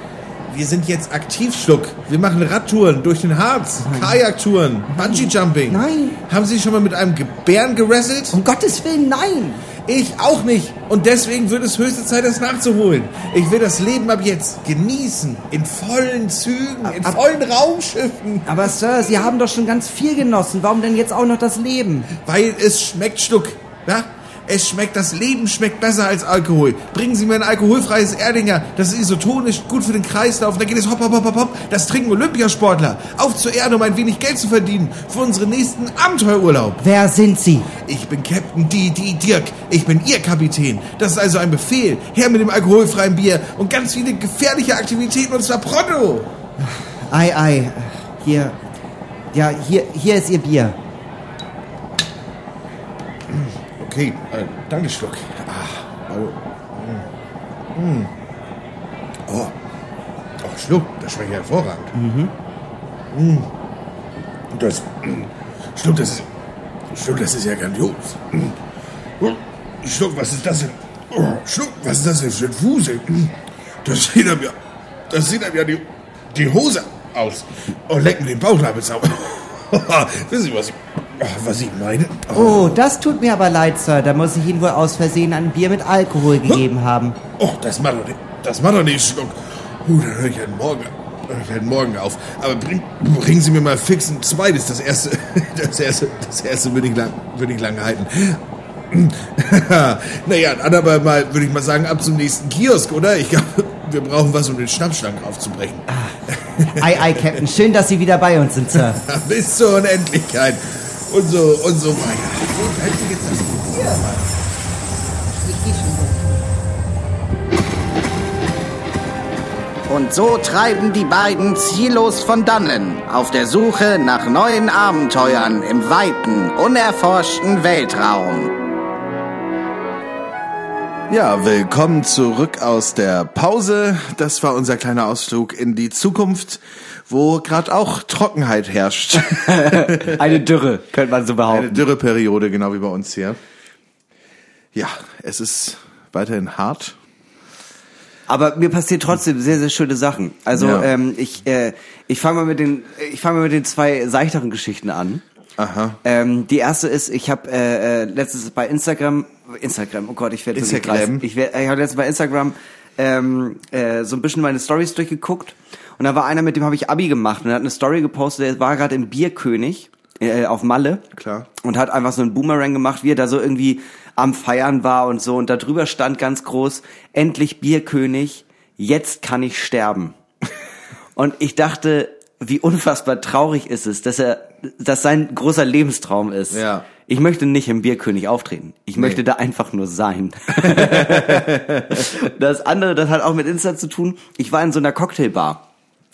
Wir sind jetzt aktiv, Schluck. Wir machen Radtouren durch den Harz, Kajaktouren, Bungee-Jumping. Nein. Haben Sie schon mal mit einem Gebären gerasselt? Um Gottes Willen, nein! Ich auch nicht. Und deswegen wird es höchste Zeit, das nachzuholen. Ich will das Leben ab jetzt genießen. In vollen Zügen, in Ab- vollen Raumschiffen. Aber Sir, Sie haben doch schon ganz viel genossen. Warum denn jetzt auch noch das Leben? Weil es schmeckt, Schluck. Ja? Es schmeckt, das Leben schmeckt besser als Alkohol. Bringen Sie mir ein alkoholfreies Erdinger. Das ist isotonisch, gut für den Kreislauf. Da geht es hopp, hopp, hopp, hopp, hopp. Das trinken Olympiasportler. Auf zur Erde, um ein wenig Geld zu verdienen. Für unseren nächsten Abenteuerurlaub. Wer sind Sie? Ich bin Captain D.D. Dirk. Ich bin Ihr Kapitän. Das ist also ein Befehl. Her mit dem alkoholfreien Bier und ganz viele gefährliche Aktivitäten und zwar pronto. Ei, ei. Hier. Ja, hier, hier ist Ihr Bier. Okay, äh, danke, Schluck. Ah, also, mm, mm. Oh. oh, Schluck, das schmeckt hervorragend. Mhm. Das, Schluck, das ist, Schluck, das ist ja grandios. Mm. Schluck, was ist das denn? Oh, Schluck, was ist das denn für ein Fuß? ey? Das sieht einem ja, das sieht einem ja die, die Hose aus. Oh, leck mir den Bauchnabel sauber. [LAUGHS] Wissen Sie, was ich, oh, was ich meine? Oh, das tut mir aber leid, Sir. Da muss ich Ihnen wohl aus Versehen ein Bier mit Alkohol gegeben haben. Oh, das macht doch nicht, das macht doch nicht Schluck. Uh, dann höre ich halt morgen, hör ich halt morgen auf. Aber bring, bringen Sie mir mal fix ein zweites. Das erste, [LAUGHS] das erste, das erste würde ich lang, würde ich lange halten. [LAUGHS] naja, dann aber mal, würde ich mal sagen, ab zum nächsten Kiosk, oder? Ich glaube, wir brauchen was, um den Schnappschrank aufzubrechen. Ei, ei, Captain. Schön, dass Sie wieder bei uns sind, Sir. [LAUGHS] Bis zur Unendlichkeit. Und so, und so weiter. Jetzt das mal. Und so treiben die beiden ziellos von dannen, auf der Suche nach neuen Abenteuern im weiten, unerforschten Weltraum. Ja, willkommen zurück aus der Pause. Das war unser kleiner Ausflug in die Zukunft, wo gerade auch Trockenheit herrscht. [LAUGHS] Eine Dürre, könnte man so Eine behaupten. Dürreperiode, genau wie bei uns hier. Ja, es ist weiterhin hart. Aber mir passieren trotzdem sehr, sehr schöne Sachen. Also Ja. ähm, ich, äh, ich fange mal mit den, ich fange mal mit den zwei seichteren Geschichten an. Aha. Ähm, die erste ist, ich habe äh, äh, letztens bei Instagram, Instagram, oh Gott, ich werde Instagram. Ich, werd- ich habe letztens bei Instagram ähm, äh, so ein bisschen meine Stories durchgeguckt und da war einer, mit dem habe ich Abi gemacht und er hat eine Story gepostet, der war gerade im Bierkönig äh, auf Malle. Klar. Und hat einfach so einen Boomerang gemacht, wie er da so irgendwie am Feiern war und so. Und da drüber stand ganz groß, endlich Bierkönig, jetzt kann ich sterben. [LAUGHS] Und ich dachte, wie unfassbar traurig ist es, dass er, dass sein großer Lebenstraum ist. Ja. Ich möchte nicht im Bierkönig auftreten. Ich möchte da einfach nur sein. [LAUGHS] das andere, das hat auch mit Insta zu tun. Ich war in so einer Cocktailbar.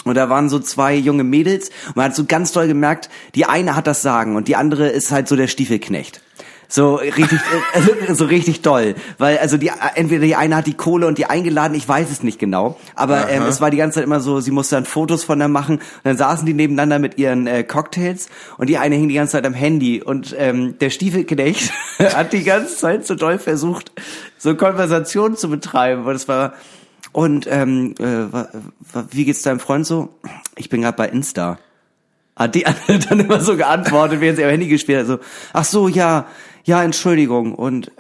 Und da waren so zwei junge Mädels und man hat so ganz doll gemerkt, die eine hat das Sagen und die andere ist halt so der Stiefelknecht. So richtig, äh, [LAUGHS] so richtig doll, weil also die entweder die eine hat die Kohle und die eingeladen, ich weiß es nicht genau, aber ähm, es war die ganze Zeit immer so, sie musste dann Fotos von der machen und dann saßen die nebeneinander mit ihren äh, Cocktails und die eine hing die ganze Zeit am Handy und ähm, der Stiefelknecht [LAUGHS] hat die ganze Zeit so doll versucht, so Konversationen zu betreiben und es war und ähm, äh, wie geht's deinem Freund so? Ich bin gerade bei Insta. Hat die [LAUGHS] andere dann immer so geantwortet, während sie am Handy gespielt hat. So, ach so, ja, ja, Entschuldigung. Und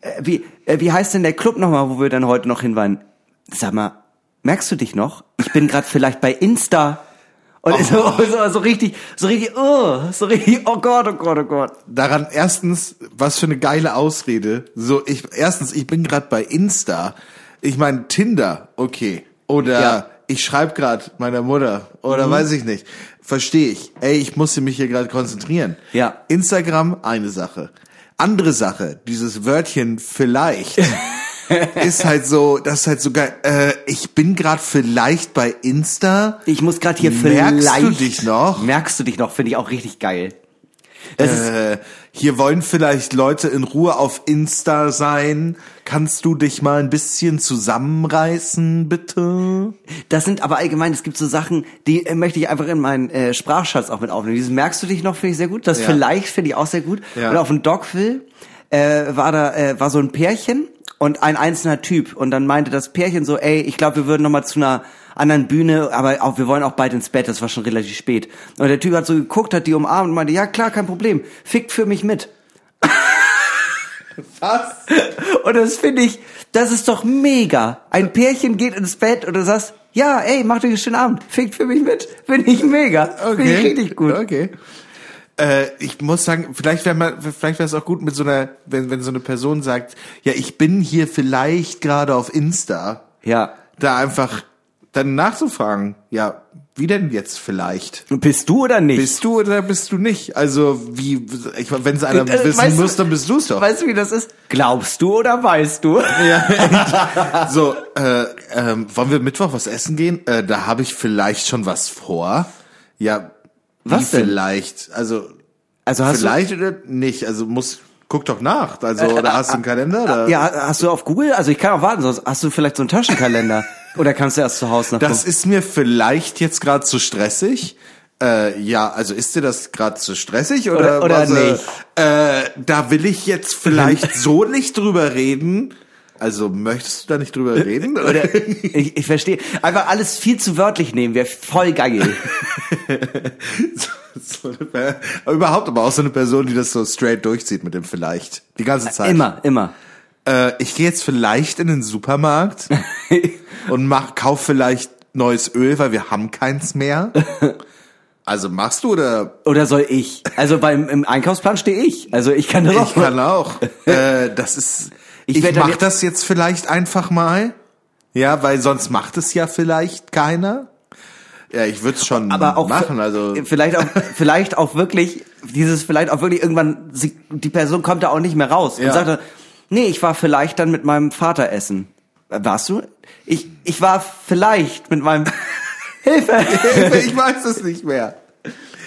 äh, wie, äh, wie heißt denn der Club nochmal, wo wir dann heute noch hinwollen? Sag mal, merkst du dich noch? Ich bin gerade vielleicht bei Insta. Und so, so, so richtig, so richtig, oh, so richtig, oh Gott, oh Gott, oh Gott. Daran erstens, was für eine geile Ausrede. So, ich erstens, ich bin gerade bei Insta. Ich meine Tinder, okay. Oder Ja. ich schreibe gerade meiner Mutter oder weiß ich nicht. Verstehe ich. Ey, ich musste mich hier gerade konzentrieren. Ja. Instagram eine Sache. Andere Sache, dieses Wörtchen vielleicht [LAUGHS] ist halt so, das ist halt so geil. Äh, ich bin gerade vielleicht bei Insta. Ich muss gerade hier Merkst vielleicht. du dich noch? Merkst du dich noch? Finde ich auch richtig geil. Das ist, Äh, hier wollen vielleicht Leute in Ruhe auf Insta sein. Kannst du dich mal ein bisschen zusammenreißen, bitte? Das sind aber allgemein, es gibt so Sachen, die äh, möchte ich einfach in meinen äh, Sprachschatz auch mit aufnehmen. Dieses merkst du dich noch, finde ich sehr gut. Das Ja. vielleicht finde ich auch sehr gut. Ja. Und auf dem Dogville äh, war da äh, war so ein Pärchen und ein einzelner Typ und dann meinte das Pärchen so, ey, ich glaube, wir würden noch mal zu einer anderen Bühne, aber auch wir wollen auch bald ins Bett. Das war schon relativ spät. Und der Typ hat so geguckt, hat die umarmt und meinte, ja klar, kein Problem, fickt für mich mit. [LAUGHS] Was? Und das finde ich, das ist doch mega. Ein Pärchen geht ins Bett und du sagst, ja, ey, macht euch einen schönen Abend. Fickt für mich mit. Finde ich mega. Finde ich richtig gut. Okay. Äh, ich muss sagen, vielleicht wäre mal, vielleicht wäre es auch gut mit so einer, wenn, wenn so eine Person sagt, ja, ich bin hier vielleicht gerade auf Insta, Ja. da einfach dann nachzufragen, ja, wie denn jetzt vielleicht? Bist du oder nicht? Bist du oder bist du nicht? Also wie, wenn es einer Äh, wissen weißt du- muss, dann bist du es doch. Weißt du, wie das ist? Glaubst du oder weißt du? [LAUGHS] Ja, so, äh, ähm, wollen wir Mittwoch was essen gehen? Äh, da habe ich vielleicht schon was vor. Ja, Was denn? vielleicht? Also, Also hast vielleicht oder nicht? Also muss, guck doch nach. Also, oder hast du einen Kalender? Oder? du, ja, hast du auf Google? Also ich kann auch warten, sonst hast du vielleicht so einen Taschenkalender. [LAUGHS] oder kannst du erst zu Hause nachgucken? Das ist mir vielleicht jetzt gerade zu stressig. Äh, ja, also ist dir das gerade zu stressig oder, Oder- oder äh, nicht? Äh, da will ich jetzt vielleicht [LAUGHS] so nicht drüber reden. Also möchtest du da nicht drüber reden? oder [LAUGHS] ich, ich verstehe. Einfach alles viel zu wörtlich nehmen, wäre voll geil. [LAUGHS] so eine, Per- überhaupt aber auch so eine Person, die das so straight durchzieht mit dem vielleicht. Die ganze Zeit. Immer, immer. Äh, ich gehe jetzt vielleicht in den Supermarkt [LAUGHS] und mach, kauf vielleicht neues Öl, weil wir haben keins mehr. [LAUGHS] Also machst du oder Oder soll ich? Also beim im Einkaufsplan stehe ich. Also ich kann das ich auch. kann auch. [LAUGHS] äh, das ist. Ich Ich, mach jetzt- das jetzt vielleicht einfach mal. Ja, weil sonst macht es ja vielleicht keiner. Ja, ich würde es schon aber auch machen. Also vielleicht auch vielleicht auch wirklich dieses vielleicht auch wirklich irgendwann sie, die Person kommt da auch nicht mehr raus und Ja. sagt dann, nee ich war vielleicht dann mit meinem Vater essen Äh, warst du ich ich war vielleicht mit meinem [LAUGHS] Hilfe ich weiß es nicht mehr.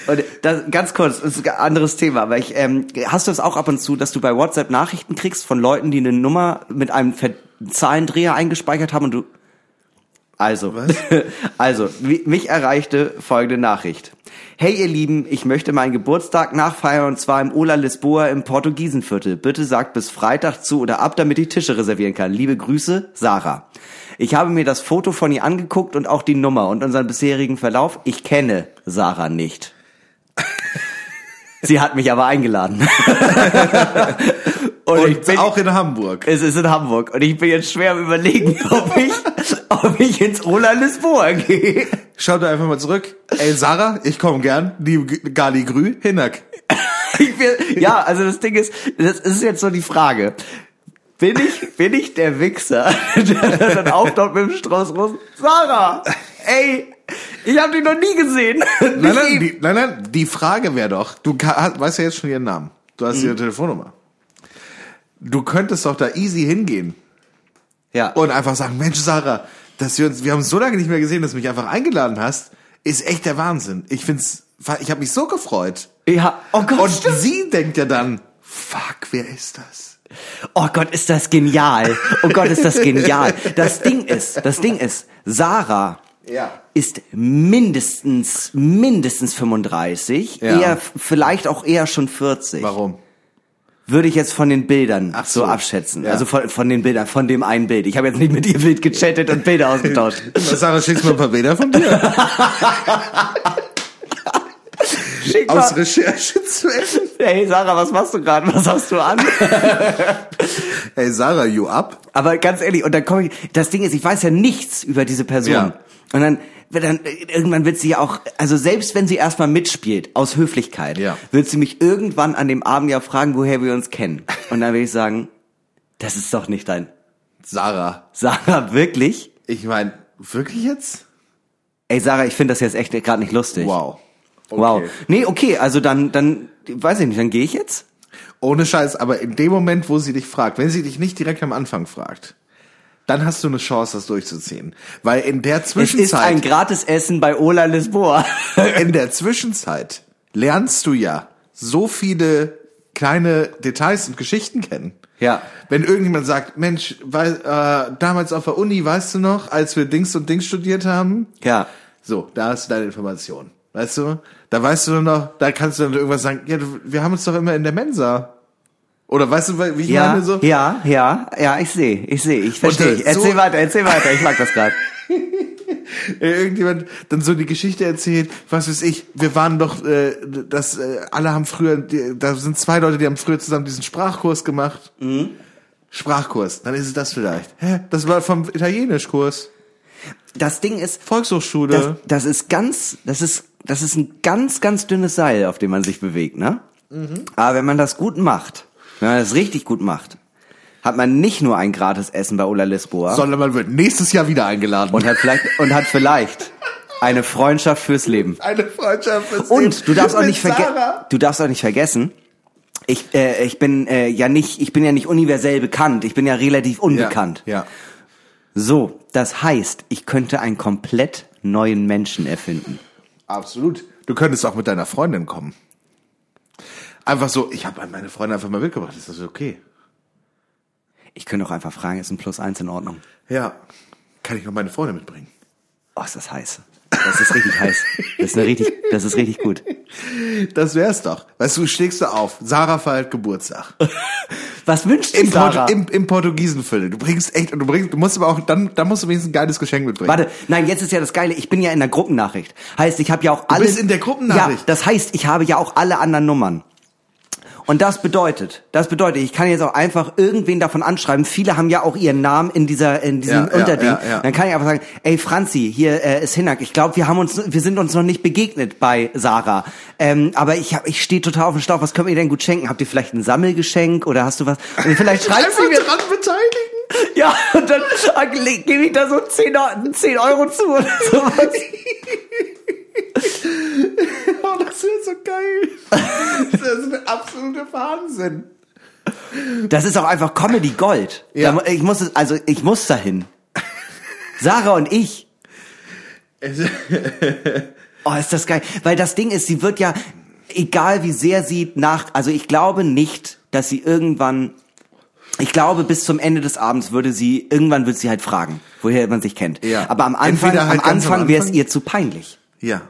und das, ganz kurz das ist ein anderes Thema aber ich ähm, hast du es auch ab und zu dass du bei WhatsApp Nachrichten kriegst von Leuten die eine Nummer mit einem Ver Zahlendreher eingespeichert haben und du Also, [LAUGHS] also, mi- mich erreichte folgende Nachricht. Hey ihr Lieben, ich möchte meinen Geburtstag nachfeiern und zwar im Ola Lisboa im Portugiesenviertel. Bitte sagt bis Freitag zu oder ab, damit ich Tische reservieren kann. Liebe Grüße, Sarah. Ich habe mir das Foto von ihr angeguckt und auch die Nummer und unseren bisherigen Verlauf. Ich kenne Sarah nicht. [LAUGHS] Sie hat mich aber eingeladen. [LAUGHS] und, ich Und bin, auch in Hamburg. es ist in Hamburg und ich bin jetzt schwer am überlegen, [LAUGHS] ob ich, ob ich ins Ola Lisboa gehe. Schau da einfach mal zurück. Ey, Sarah, ich komme gern. Die Gali Grü, Hinak. [LAUGHS] Ich bin, ja, also das Ding ist, das ist jetzt so die Frage. Bin ich, bin ich der Wichser, [LAUGHS] der dann auftaucht mit dem Strauß Rosen? Sarah, ey, ich habe die noch nie gesehen. Nein, nein, die, nein, nein, die Frage wäre doch, du weißt ja jetzt schon ihren Namen. Du hast ihre Telefonnummer. Du könntest doch da easy hingehen ja. und einfach sagen, Mensch, Sarah, dass wir uns, wir haben uns so lange nicht mehr gesehen, dass du mich einfach eingeladen hast, ist echt der Wahnsinn. Ich find's, ich habe mich so gefreut. ja, oh Gott, Und stimmt. sie denkt ja dann, fuck, wer ist das? Oh Gott, ist das genial. Oh Gott, ist das genial. Das Ding ist, das Ding ist, Sarah Ja. ist mindestens, mindestens 35, Ja. eher, vielleicht auch eher schon 40. Warum? Würde ich jetzt von den Bildern Ach so. so. abschätzen. Ja. Also von, von den Bildern, von dem einen Bild. Ich habe jetzt nicht mit ihr Bild gechattet und Bilder ausgetauscht. [LAUGHS] Sarah, schickst du mir ein paar Bilder von dir? [LAUGHS] Schick Aus mal. Recherchezwecken? Hey Sarah, was machst du gerade? Was hast du an? [LAUGHS] Hey Sarah, you up? Aber ganz ehrlich, und dann komme ich, das Ding ist, ich weiß ja nichts über diese Person. Ja. Und dann, dann, irgendwann wird sie ja auch, also selbst wenn sie erstmal mitspielt, aus Höflichkeit, Ja. wird sie mich irgendwann an dem Abend ja fragen, woher wir uns kennen. Und dann will ich sagen, das ist doch nicht dein Sarah. Sarah, wirklich? Ich meine, wirklich jetzt? Ey Sarah, ich finde das jetzt echt gerade nicht lustig. Wow. Wow. Okay. Nee, okay, also dann, dann, weiß ich nicht, dann gehe ich jetzt? Ohne Scheiß, aber in dem Moment, wo sie dich fragt, wenn sie dich nicht direkt am Anfang fragt, dann hast du eine Chance, das durchzuziehen. Weil in der Es ist ein Zwischenzeit, Gratisessen bei Ola Lisboa. [LAUGHS] in der Zwischenzeit lernst du ja so viele kleine Details und Geschichten kennen. Ja. Wenn irgendjemand sagt, Mensch, weil, äh, damals auf der Uni, weißt du noch, als wir Dings und Dings studiert haben? ja. So, da hast du deine Information. Weißt du? Da weißt du noch, da kannst du dann irgendwas sagen, ja, wir haben uns doch immer in der Mensa. Oder weißt du, wie ich Ja, meine so? ja, ja, ja, ich sehe, ich sehe, ich verstehe. äh, Erzähl so- weiter, erzähl weiter, ich mag das gerade. [LAUGHS] Irgendjemand dann so die Geschichte erzählt, was weiß ich, wir waren doch, äh, das, äh, alle haben früher, die, da sind zwei Leute, die haben früher zusammen diesen Sprachkurs gemacht. Mhm. Sprachkurs, dann ist es das vielleicht. Hä? Das war vom Italienischkurs. Das Ding ist, Volkshochschule. das, das ist ganz, das ist, das ist ein ganz, ganz dünnes Seil, auf dem man sich bewegt, ne? Mhm. Aber wenn man das gut macht, wenn man das richtig gut macht, hat man nicht nur ein gratis Essen bei Ola Lisboa sondern man wird nächstes Jahr wieder eingeladen. und hat vielleicht, und hat vielleicht eine Freundschaft fürs Leben. eine Freundschaft fürs Und Leben du darfst auch nicht vergessen, du darfst auch nicht vergessen, ich, äh, ich bin äh, ja nicht, ich bin ja nicht universell bekannt, ich bin ja relativ unbekannt. Ja, ja. So, das heißt, ich könnte einen komplett neuen Menschen erfinden. Absolut. Du könntest auch mit deiner Freundin kommen. Einfach so, ich habe meine Freundin einfach mal mitgebracht, ist das okay? Ich könnte auch einfach fragen, ist ein Plus eins in Ordnung? Ja. Kann ich noch meine Freundin mitbringen? Oh, ist das heiß. Das ist richtig heiß. Das ist eine richtig, das ist richtig gut. Das wär's doch. Weißt du, schlägst du auf, Sarah feiert Geburtstag. Was wünscht sich Sarah? Portu im, im Portugiesenviertel. Du bringst echt, und du bringst, du musst aber auch, dann, dann musst du wenigstens ein geiles Geschenk mitbringen. Warte, nein, jetzt ist ja das Geile, ich bin ja in der Gruppennachricht. Heißt, ich habe ja auch alle... bist in der Gruppennachricht? Ja, das heißt, ich habe ja auch alle anderen Nummern. Und das bedeutet, das bedeutet, ich kann jetzt auch einfach irgendwen davon anschreiben. Viele haben ja auch ihren Namen in dieser, in diesem Ja, Unterding. ja, ja. Dann kann ich einfach sagen, ey Franzi, hier äh, ist Hinak. Ich glaube, wir haben uns, wir sind uns noch nicht begegnet bei Sarah. Ähm, aber ich hab, ich stehe total auf dem Schlauch. Was könnt ihr denn gut schenken? Habt ihr vielleicht ein Sammelgeschenk oder hast du was? Und vielleicht [LAUGHS] schreibt sie mir dran beteiligen. [LAUGHS] ja, und dann äh, gebe ich da so 10, Eu- 10 Euro zu oder sowas. [LAUGHS] Das wäre so geil. Das ist ein absoluter Wahnsinn. Das ist auch einfach Comedy Gold. Ja. Ich muss es, also ich muss dahin. Sarah und ich. [LAUGHS] Oh, ist das geil. Weil das Ding ist, sie wird ja, egal wie sehr sie nach, also ich glaube nicht, dass sie irgendwann Ich glaube, bis zum Ende des Abends würde sie, irgendwann wird sie halt fragen, woher man sich kennt. Ja. Aber am Anfang, halt am am Anfang wäre es Anfang. ihr zu peinlich. Ja.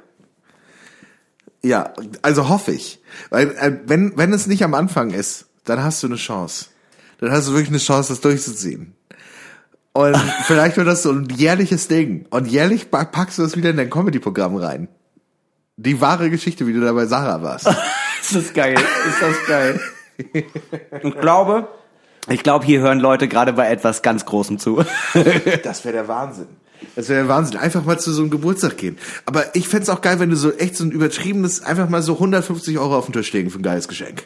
Ja, also hoffe ich. Weil, äh, wenn, wenn es nicht am Anfang ist, dann hast du eine Chance. Dann hast du wirklich eine Chance, das durchzuziehen. Und [LAUGHS] vielleicht wird das so ein jährliches Ding. Und jährlich pa- packst du das wieder in dein Comedy-Programm rein. Die wahre Geschichte, wie du da bei Sarah warst. [LAUGHS] Ist das geil? Ist das geil? Ich glaube, ich glaube, hier hören Leute gerade bei etwas ganz Großem zu. Das wäre der Wahnsinn. Das wäre Wahnsinn. Einfach mal zu so einem Geburtstag gehen. Aber ich fänd's auch geil, wenn du so echt so ein übertriebenes, einfach mal so 150 Euro auf den Tisch legen für ein geiles Geschenk.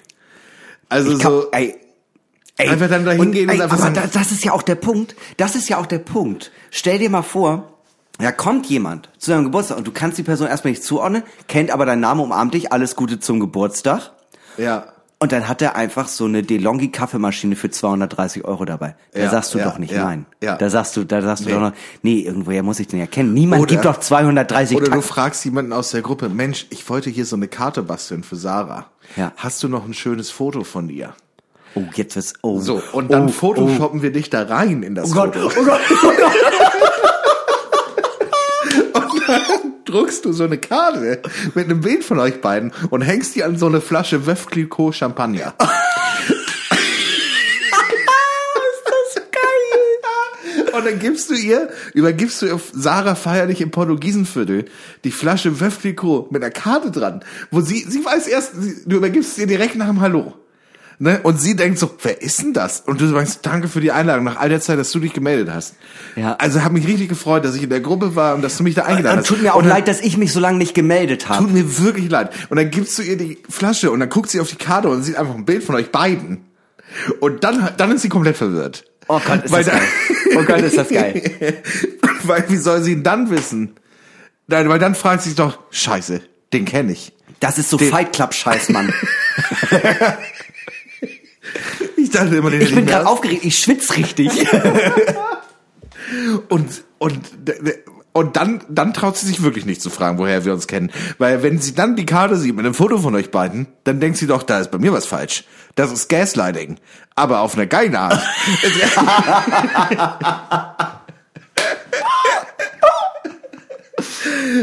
Also kann- so, ey, ey, Einfach dann da hingehen und ey, einfach aber da, das ist ja auch der Punkt. Das ist ja auch der Punkt. Stell dir mal vor, da kommt jemand zu deinem Geburtstag und du kannst die Person erstmal nicht zuordnen, kennt aber deinen Namen, umarmt dich, alles Gute zum Geburtstag. ja. Und dann hat er einfach so eine DeLonghi Kaffeemaschine für 230 Euro dabei. Da Ja, sagst du ja, doch nicht ja, nein. ja. Da sagst du, da sagst du Nee. doch noch, nee, irgendwoher muss ich den ja kennen. Niemand Oder- gibt doch 230 Oder du Tacken. fragst jemanden aus der Gruppe, Mensch, ich wollte hier so eine Karte basteln für Sarah. Ja. Hast du noch ein schönes Foto von ihr? Oh, jetzt wird's, oh. So, und dann oh, photoshoppen wir dich da rein in das Oh Gott, Foto. oh Gott, oh Gott. [LAUGHS] druckst du so eine Karte mit einem Bild von euch beiden und hängst die an so eine Flasche Veuve Clicquot Champagner. [LAUGHS] Und dann gibst du ihr, übergibst du auf Sarah feierlich im Portugiesenviertel die Flasche Veuve Clicquot mit einer Karte dran, wo sie, sie weiß erst, du übergibst sie direkt nach dem Hallo. Ne? Und sie denkt so, wer ist denn das? Und du sagst, danke für die Einladung nach all der Zeit, dass du dich gemeldet hast. Ja. Also hat mich richtig gefreut, dass ich in der Gruppe war und dass du mich da eingeladen Und hast. tut mir auch dann, leid, dass ich mich so lange nicht gemeldet habe. Tut mir wirklich leid. Und dann gibst du ihr die Flasche und dann guckt sie auf die Karte und sieht einfach ein Bild von euch beiden. Und dann, dann ist sie komplett verwirrt. Oh Gott, ist Weil das da- geil. Oh Gott, ist das geil. [LAUGHS] weil wie soll sie ihn dann wissen? Nein, weil dann fragt sie sich doch, scheiße, den kenne ich. Das ist so Den- Fight Club Scheiß, Mann. [LAUGHS] [LAUGHS] Ich dachte immer, den Ich bin gerade aufgeregt, ich schwitz richtig. [LAUGHS] Und, und, und dann, dann traut sie sich wirklich nicht zu fragen, woher wir uns kennen. Weil wenn sie dann die Karte sieht mit einem Foto von euch beiden, dann denkt sie doch, da ist bei mir was falsch. Das ist Gaslighting. Aber auf eine geile Art. [LAUGHS]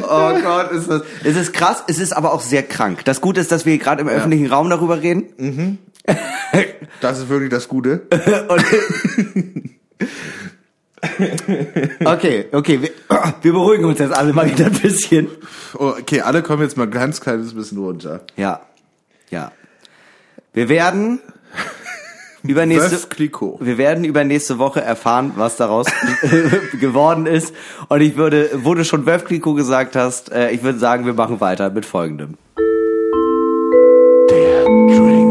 Oh Gott, ist das. Es ist krass, es ist aber auch sehr krank. Das Gute ist, dass wir gerade im öffentlichen Raum darüber reden. Das ist wirklich das Gute. [LAUGHS] Okay, okay, wir, [CLEARS THROAT] wir beruhigen uns jetzt alle mal wieder ein bisschen. Okay, alle kommen jetzt mal ein ganz kleines bisschen runter. Ja, ja. Wir werden über nächste, wir werden über nächste Woche erfahren, was daraus [LAUGHS] geworden ist. Und ich würde, wo du schon Veuve Clicquot gesagt hast, äh, ich würde sagen, wir machen weiter mit folgendem. Der Drink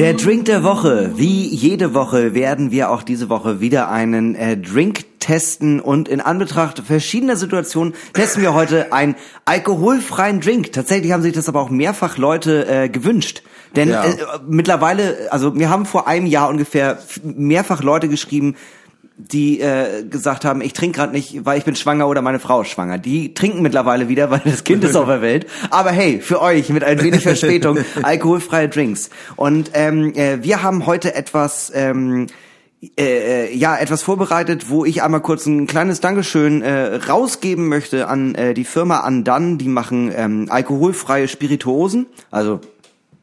der Woche. Wie jede Woche werden wir auch diese Woche wieder einen äh, Drink testen und in Anbetracht verschiedener Situationen testen wir heute einen alkoholfreien Drink. Tatsächlich haben sich das aber auch mehrfach Leute äh, gewünscht. Denn Ja. äh, mittlerweile, also wir haben vor einem Jahr ungefähr mehrfach Leute geschrieben, die äh, gesagt haben, ich trinke gerade nicht, weil ich bin schwanger oder meine Frau ist schwanger. Die trinken mittlerweile wieder, weil das Kind ist auf der Welt. Aber hey, für euch mit ein wenig Verspätung [LAUGHS] alkoholfreie Drinks. Und ähm, äh, wir haben heute etwas ähm, äh, äh, ja etwas vorbereitet, wo ich einmal kurz ein kleines Dankeschön äh, rausgeben möchte an äh, die Firma Andan. Die machen ähm, alkoholfreie Spirituosen, also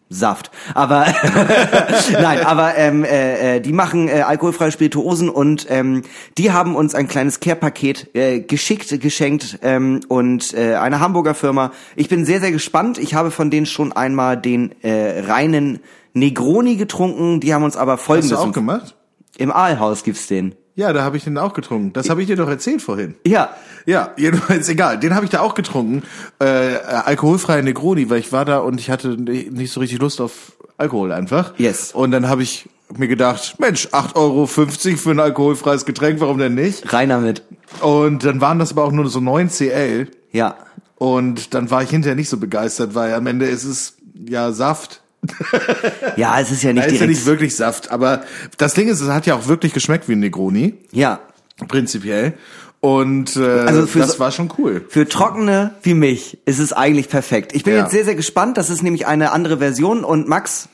Saft. Aber [LAUGHS] nein, aber ähm, äh, äh, die machen äh, alkoholfreie Spirituosen und ähm, die haben uns ein kleines Care-Paket äh, geschickt, geschenkt ähm, und äh, eine Hamburger Firma. Ich bin sehr, sehr gespannt. Ich habe von denen schon einmal den äh, reinen Negroni getrunken. Die haben uns aber Hast folgendes du auch gemacht? im Aalhaus gibt's den. Ja, da habe ich den auch getrunken. Das habe ich dir doch erzählt vorhin. Ja, Ja, jedenfalls [LAUGHS] egal. Den habe ich da auch getrunken. Äh, äh, alkoholfreie Negroni, weil ich war da und ich hatte nicht so richtig Lust auf Alkohol einfach. Yes. Und dann habe ich mir gedacht, Mensch, 8,50 Euro für ein alkoholfreies Getränk, warum denn nicht? rein damit. Und dann waren das aber auch nur so 9 CL. Ja. Und dann war ich hinterher nicht so begeistert, weil am Ende ist es ja Saft. [LAUGHS] Ja, es ist ja nicht ist ja direkt. nicht wirklich Saft. Aber das Ding ist, es hat ja auch wirklich geschmeckt wie ein Negroni. ja. Prinzipiell. Und äh, Also für das war schon cool. Für Trockene wie mich ist es eigentlich perfekt. Ich bin Ja. jetzt sehr, sehr gespannt. Das ist nämlich eine andere Version. Und Max,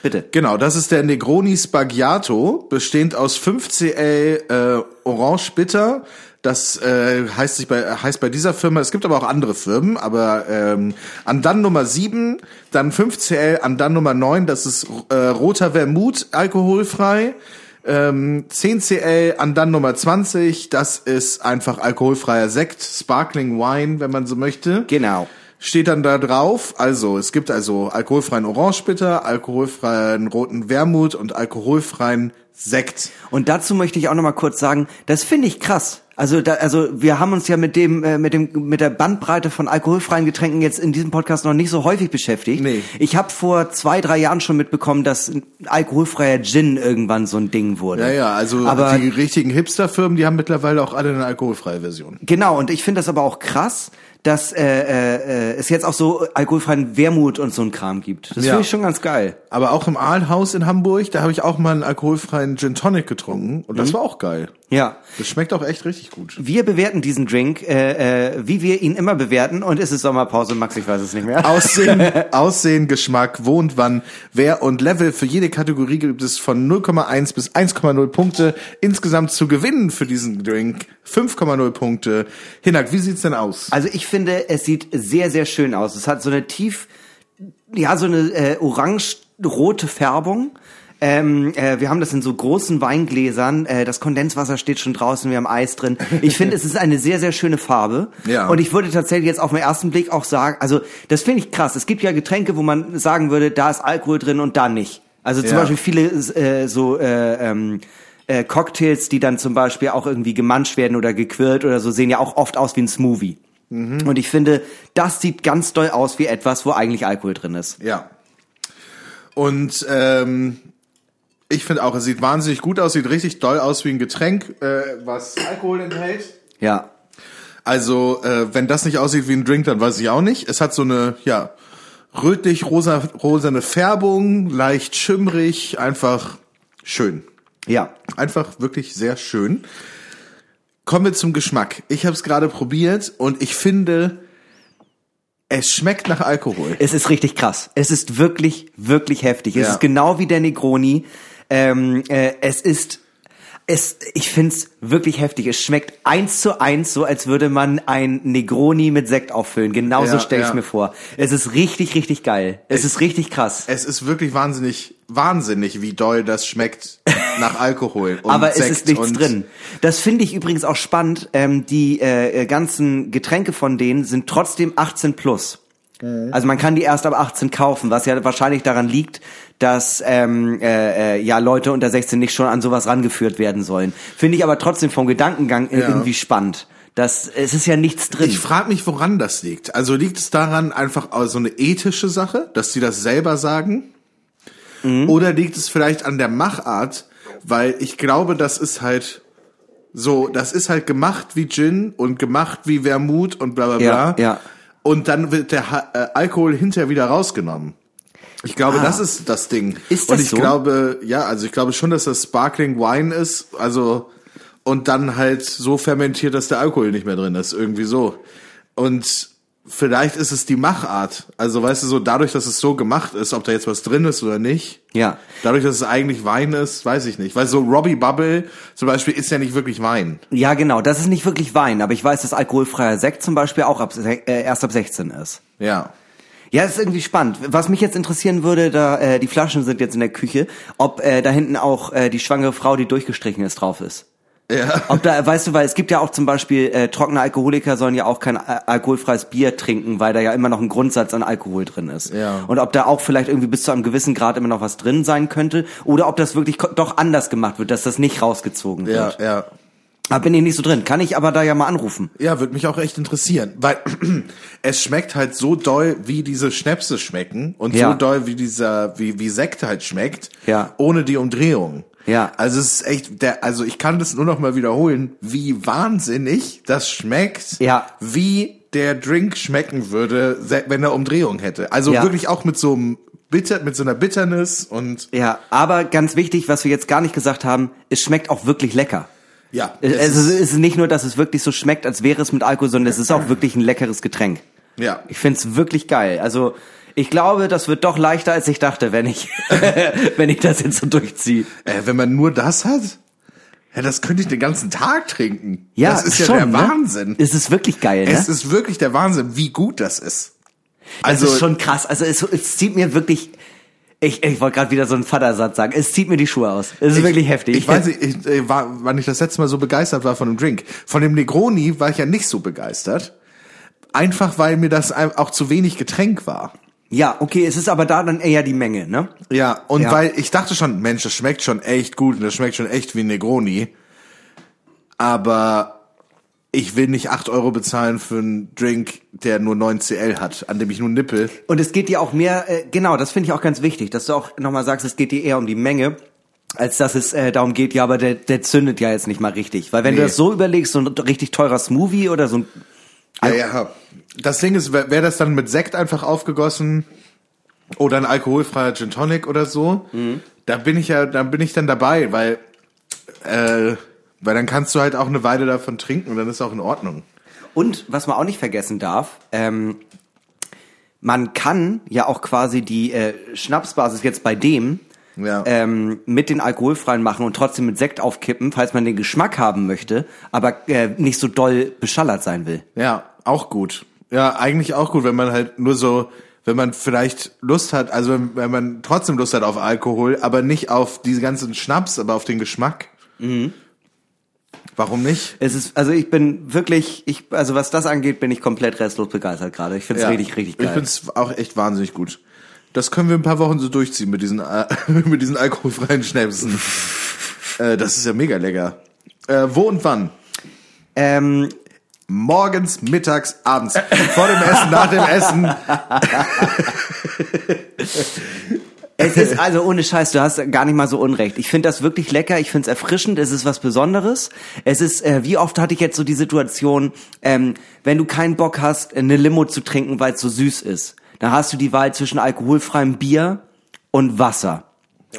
Bitte. Genau, das ist der Negroni Spaghiato, bestehend aus 5cl äh, Orange Bitter. Das äh, heißt, sich bei, heißt bei dieser Firma, es gibt aber auch andere Firmen, aber ähm, Andan Nummer 7, dann 5cl Andan Nummer 9, das ist äh, roter Vermut, alkoholfrei. Ähm, 10cl Andan Nummer 20, das ist einfach alkoholfreier Sekt, Sparkling Wine, wenn man so möchte Genau. steht dann da drauf, also es gibt also alkoholfreien Orangebitter, alkoholfreien roten Wermut und alkoholfreien Sekt. Und dazu möchte ich auch noch mal kurz sagen, das finde ich krass. Also da, also wir haben uns ja mit dem äh, mit dem mit der Bandbreite von alkoholfreien Getränken jetzt in diesem Podcast noch nicht so häufig beschäftigt. Nee. Ich habe vor zwei drei Jahren schon mitbekommen, dass ein alkoholfreier Gin irgendwann so ein Ding wurde. Ja, ja, also aber die richtigen Hipster-Firmen, die haben mittlerweile auch alle eine alkoholfreie Version. Genau, und ich finde das aber auch krass, dass äh, äh, es jetzt auch so alkoholfreien Wermut und so ein Kram gibt. Das Ja. finde ich schon ganz geil. Aber auch im Aalhaus in Hamburg, da habe ich auch mal einen alkoholfreien Gin Tonic getrunken und das war auch geil. Ja. Das schmeckt auch echt richtig gut. Wir bewerten diesen Drink, äh, äh, wie wir ihn immer bewerten. Und es ist Sommerpause, Max, ich weiß es nicht mehr. Aussehen, [LAUGHS] Aussehen, Geschmack, wo und wann, wer und Level. Für jede Kategorie gibt es von 0,1 bis 1,0 Punkte. Insgesamt zu gewinnen für diesen Drink 5,0 Punkte. Hinak, wie sieht's denn aus? Also ich finde, es sieht sehr, sehr schön aus. Es hat so eine tief, ja, so eine äh, orange-rote Färbung. Ähm, äh, wir haben das in so großen Weingläsern. Äh, das Kondenswasser steht schon draußen, wir haben Eis drin. Ich finde, es ist eine sehr, sehr schöne Farbe. Ja. Und ich würde tatsächlich jetzt auf den ersten Blick auch sagen, also das finde ich krass. Es gibt ja Getränke, wo man sagen würde, da ist Alkohol drin und da nicht. Also zum Ja. Beispiel viele äh, so äh, ähm, äh, Cocktails, die dann zum Beispiel auch irgendwie gemanscht werden oder gequirlt oder so, sehen ja auch oft aus wie ein Smoothie. Und ich finde, das sieht ganz doll aus wie etwas, wo eigentlich Alkohol drin ist. Ja. Und ähm, ich finde auch, es sieht wahnsinnig gut aus, sieht richtig doll aus wie ein Getränk, äh, was Alkohol enthält. Ja. Also, äh, wenn das nicht aussieht wie ein Drink, dann weiß ich auch nicht. Es hat so eine, ja, rötlich rosa rosane Färbung, leicht schimmrig, einfach schön. Ja. Einfach wirklich sehr schön. Kommen wir zum Geschmack. Ich habe es gerade probiert und ich finde, es schmeckt nach Alkohol. Es ist richtig krass. Es ist wirklich, wirklich heftig. Es Ja. ist genau wie der Negroni. Ähm, äh, es ist, es, ich find's wirklich heftig. Es schmeckt eins zu eins, so als würde man ein Negroni mit Sekt auffüllen. Genauso Ja, stelle ich ja. mir vor. Es ist richtig, richtig geil. Es ist richtig krass. Es ist wirklich wahnsinnig, wahnsinnig, wie doll das schmeckt nach Alkohol. [LAUGHS] Und Aber es Sekt ist nichts drin. Das finde ich übrigens auch spannend. Ähm, die äh, ganzen Getränke von denen sind trotzdem 18 plus. Also man kann die erst ab 18 kaufen, was ja wahrscheinlich daran liegt, dass ähm, äh, äh, ja Leute unter 16 nicht schon an sowas rangeführt werden sollen. Finde ich aber trotzdem vom Gedankengang Ja. irgendwie spannend. Das, es ist ja nichts drin. Ich frage mich, woran das liegt. Also liegt es daran einfach so eine ethische Sache, dass die das selber sagen? Mhm. Oder liegt es vielleicht an der Machart? Weil ich glaube, das ist halt so, das ist halt gemacht wie Gin und gemacht wie Vermut und bla bla Ja, bla. ja. Und dann wird der Ha- äh, Alkohol hinterher wieder rausgenommen. Ich glaube, das ist das Ding. Ah. Ist und das ich so? glaube, ja, also ich glaube schon, dass das Sparkling Wine ist, also und dann halt so fermentiert, dass der Alkohol nicht mehr drin ist, irgendwie so. Und vielleicht ist es die Machart. Also weißt du, so dadurch, dass es so gemacht ist, ob da jetzt was drin ist oder nicht. Ja. Dadurch, dass es eigentlich Wein ist, weiß ich nicht. Weil so Robbie Bubble zum Beispiel ist ja nicht wirklich Wein. Ja, genau. Das ist nicht wirklich Wein, aber ich weiß, dass alkoholfreier Sekt zum Beispiel auch ab, äh, erst ab 16 ist. Ja. Ja, das ist irgendwie spannend. Was mich jetzt interessieren würde, da äh, die Flaschen sind jetzt in der Küche, ob äh, da hinten auch äh, die schwangere Frau, die durchgestrichen ist, drauf ist. Ja. Ob da, weißt du, weil es gibt ja auch zum Beispiel äh, trockene Alkoholiker sollen ja auch kein äh, alkoholfreies Bier trinken, weil da ja immer noch ein Grundsatz an Alkohol drin ist. Ja. Und ob da auch vielleicht irgendwie bis zu einem gewissen Grad immer noch was drin sein könnte oder ob das wirklich doch anders gemacht wird, dass das nicht rausgezogen Ja, wird. ja. Da bin ich nicht so drin. Kann ich aber da ja mal anrufen. Ja, würde mich auch echt interessieren, weil [CLEARS THROAT] es schmeckt halt so doll, wie diese Schnäpse schmecken und Ja. so doll, wie dieser, wie, wie Sekt halt schmeckt, Ja. ohne die Umdrehung. Ja. Also es ist echt, der, also ich kann das nur noch mal wiederholen, wie wahnsinnig das schmeckt, Ja. wie der Drink schmecken würde, wenn er Umdrehung hätte. Also Ja. wirklich auch mit so einem Bitter, mit so einer Bitterness und Ja, aber ganz wichtig, was wir jetzt gar nicht gesagt haben, es schmeckt auch wirklich lecker. ja. Es, es es ist- ist nicht nur, dass es wirklich so schmeckt, als wäre es mit Alkohol, sondern es ist auch wirklich ein leckeres Getränk. ja. Ich find's wirklich geil. Also Ich glaube, das wird doch leichter, als ich dachte, wenn ich, [LAUGHS] wenn ich das jetzt so durchziehe. Äh, wenn man nur das hat, ja, das könnte ich den ganzen Tag trinken. Ja, das ist ja schon, der ne? Wahnsinn. Es ist wirklich geil, ne? Es ist wirklich der Wahnsinn, wie gut das ist. Also, das ist schon krass. Also es, es zieht mir wirklich. Ich, ich wollte gerade wieder so einen Vatersatz sagen. Es zieht mir die Schuhe aus. Es ist wirklich heftig. Ich weiß nicht, [LAUGHS] ich, äh, war, wann ich das letzte Mal so begeistert war von dem Drink. Von dem Negroni war ich ja nicht so begeistert. Einfach weil mir das auch zu wenig Getränk war. Ja, okay, es ist aber da dann eher die Menge, ne? Ja, und Ja. weil ich dachte schon, Mensch, das schmeckt schon echt gut und das schmeckt schon echt wie Negroni. Aber ich will nicht 8 Euro bezahlen für einen Drink, der nur 9 CL hat, an dem ich nur nippel. Und es geht dir auch mehr, äh, genau, das finde ich auch ganz wichtig, dass du auch nochmal sagst, es geht dir eher um die Menge, als dass es äh, darum geht, ja, aber der, der zündet ja jetzt nicht mal richtig. Weil wenn du Nee. das so überlegst, so ein richtig teurer Smoothie oder so ein Ja, ja. Das Ding ist, wäre wär das dann mit Sekt einfach aufgegossen oder ein alkoholfreier Gin Tonic oder so, da bin ich ja, da bin ich dann dabei, weil, äh, weil dann kannst du halt auch eine Weile davon trinken und dann ist auch in Ordnung. Und was man auch nicht vergessen darf, ähm, man kann ja auch quasi die äh, Schnapsbasis jetzt bei dem Ja. ähm, mit den alkoholfreien machen und trotzdem mit Sekt aufkippen, falls man den Geschmack haben möchte, aber äh, nicht so doll beschallert sein will. Ja, auch gut. Ja, eigentlich auch gut, wenn man halt nur so, wenn man vielleicht Lust hat, also wenn, wenn man trotzdem Lust hat auf Alkohol, aber nicht auf diese ganzen Schnaps, aber auf den Geschmack. Warum nicht? Es ist, also ich bin wirklich, ich, also was das angeht, bin ich komplett restlos begeistert gerade. Ich finde es Ja. richtig, richtig Ich geil. find's auch echt wahnsinnig gut. Das können wir ein paar Wochen so durchziehen mit diesen, äh, [LAUGHS] mit diesen alkoholfreien Schnäpsen. [LAUGHS] äh, das ist ja mega lecker. Äh, wo und wann? ähm, Morgens, mittags, abends. Vor dem Essen, nach dem Essen. [LAUGHS] Es ist also ohne Scheiß, du hast gar nicht mal so unrecht. Ich finde das wirklich lecker, ich finde es erfrischend, es ist was Besonderes. Es ist, äh, wie oft hatte ich jetzt so die Situation, ähm, wenn du keinen Bock hast, eine Limo zu trinken, weil es so süß ist, dann hast du die Wahl zwischen alkoholfreiem Bier und Wasser.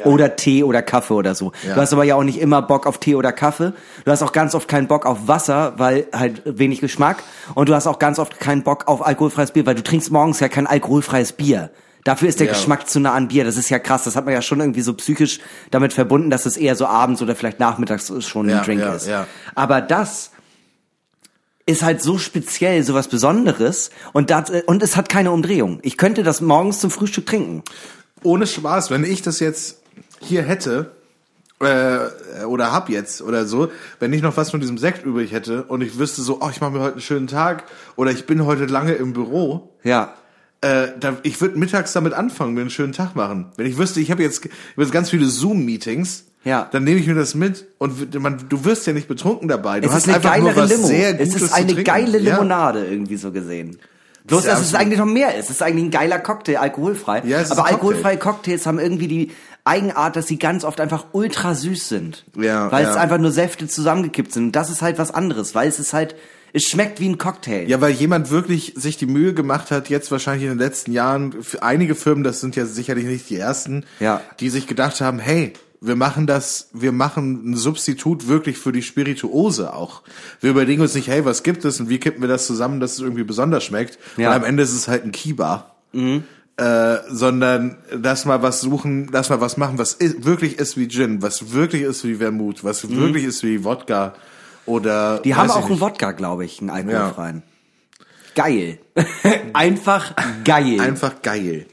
Oder Tee oder Kaffee oder so. Ja. Du hast aber ja auch nicht immer Bock auf Tee oder Kaffee. Du hast auch ganz oft keinen Bock auf Wasser, weil halt wenig Geschmack. Und du hast auch ganz oft keinen Bock auf alkoholfreies Bier, weil du trinkst morgens ja kein alkoholfreies Bier. Dafür ist der Ja. Geschmack zu nah an Bier. Das ist ja krass. Das hat man ja schon irgendwie so psychisch damit verbunden, dass es eher so abends oder vielleicht nachmittags schon Ja, ein Drink ja, ist. ja. Aber das ist halt so speziell, so was Besonderes und das, und es hat keine Umdrehung. Ich könnte das morgens zum Frühstück trinken. Ohne Spaß, wenn ich das jetzt hier hätte, äh, oder hab jetzt oder so, wenn ich noch was von diesem Sekt übrig hätte und ich wüsste so, oh, ich mache mir heute einen schönen Tag oder ich bin heute lange im Büro, Ja. äh, da, ich würde mittags damit anfangen, mir einen schönen Tag machen. Wenn ich wüsste, ich habe jetzt, ich hab jetzt ganz viele Zoom-Meetings, Ja. dann nehme ich mir das mit und man, du wirst ja nicht betrunken dabei. Du Es hast ist eine geilere Limo. es ist eine geile Ja. Limonade irgendwie so gesehen. Bloß, ja dass es eigentlich noch mehr ist. Es ist eigentlich ein geiler Cocktail, alkoholfrei. Ja, Aber Cocktail. alkoholfreie Cocktails haben irgendwie die Eigenart, dass sie ganz oft einfach ultra süß sind. Ja, Weil ja. es einfach nur Säfte zusammengekippt sind. Und das ist halt was anderes, weil es ist halt, es schmeckt wie ein Cocktail. Ja, weil jemand wirklich sich die Mühe gemacht hat, jetzt wahrscheinlich in den letzten Jahren, für einige Firmen, das sind ja sicherlich nicht die ersten, Ja. die sich gedacht haben, hey, wir machen das, wir machen ein Substitut wirklich für die Spirituose auch. Wir überlegen uns nicht, hey, was gibt es und wie kippen wir das zusammen, dass es irgendwie besonders schmeckt. Ja. Und am Ende ist es halt ein Kiba. Äh, sondern lass mal was suchen, lass mal was machen, was i- wirklich ist wie Gin, was wirklich ist wie Vermut, was wirklich ist wie Wodka oder Mhm. Die haben auch einen. Wodka, glaube ich, einen alkoholfreien. Geil. [LAUGHS] Einfach geil. Einfach geil.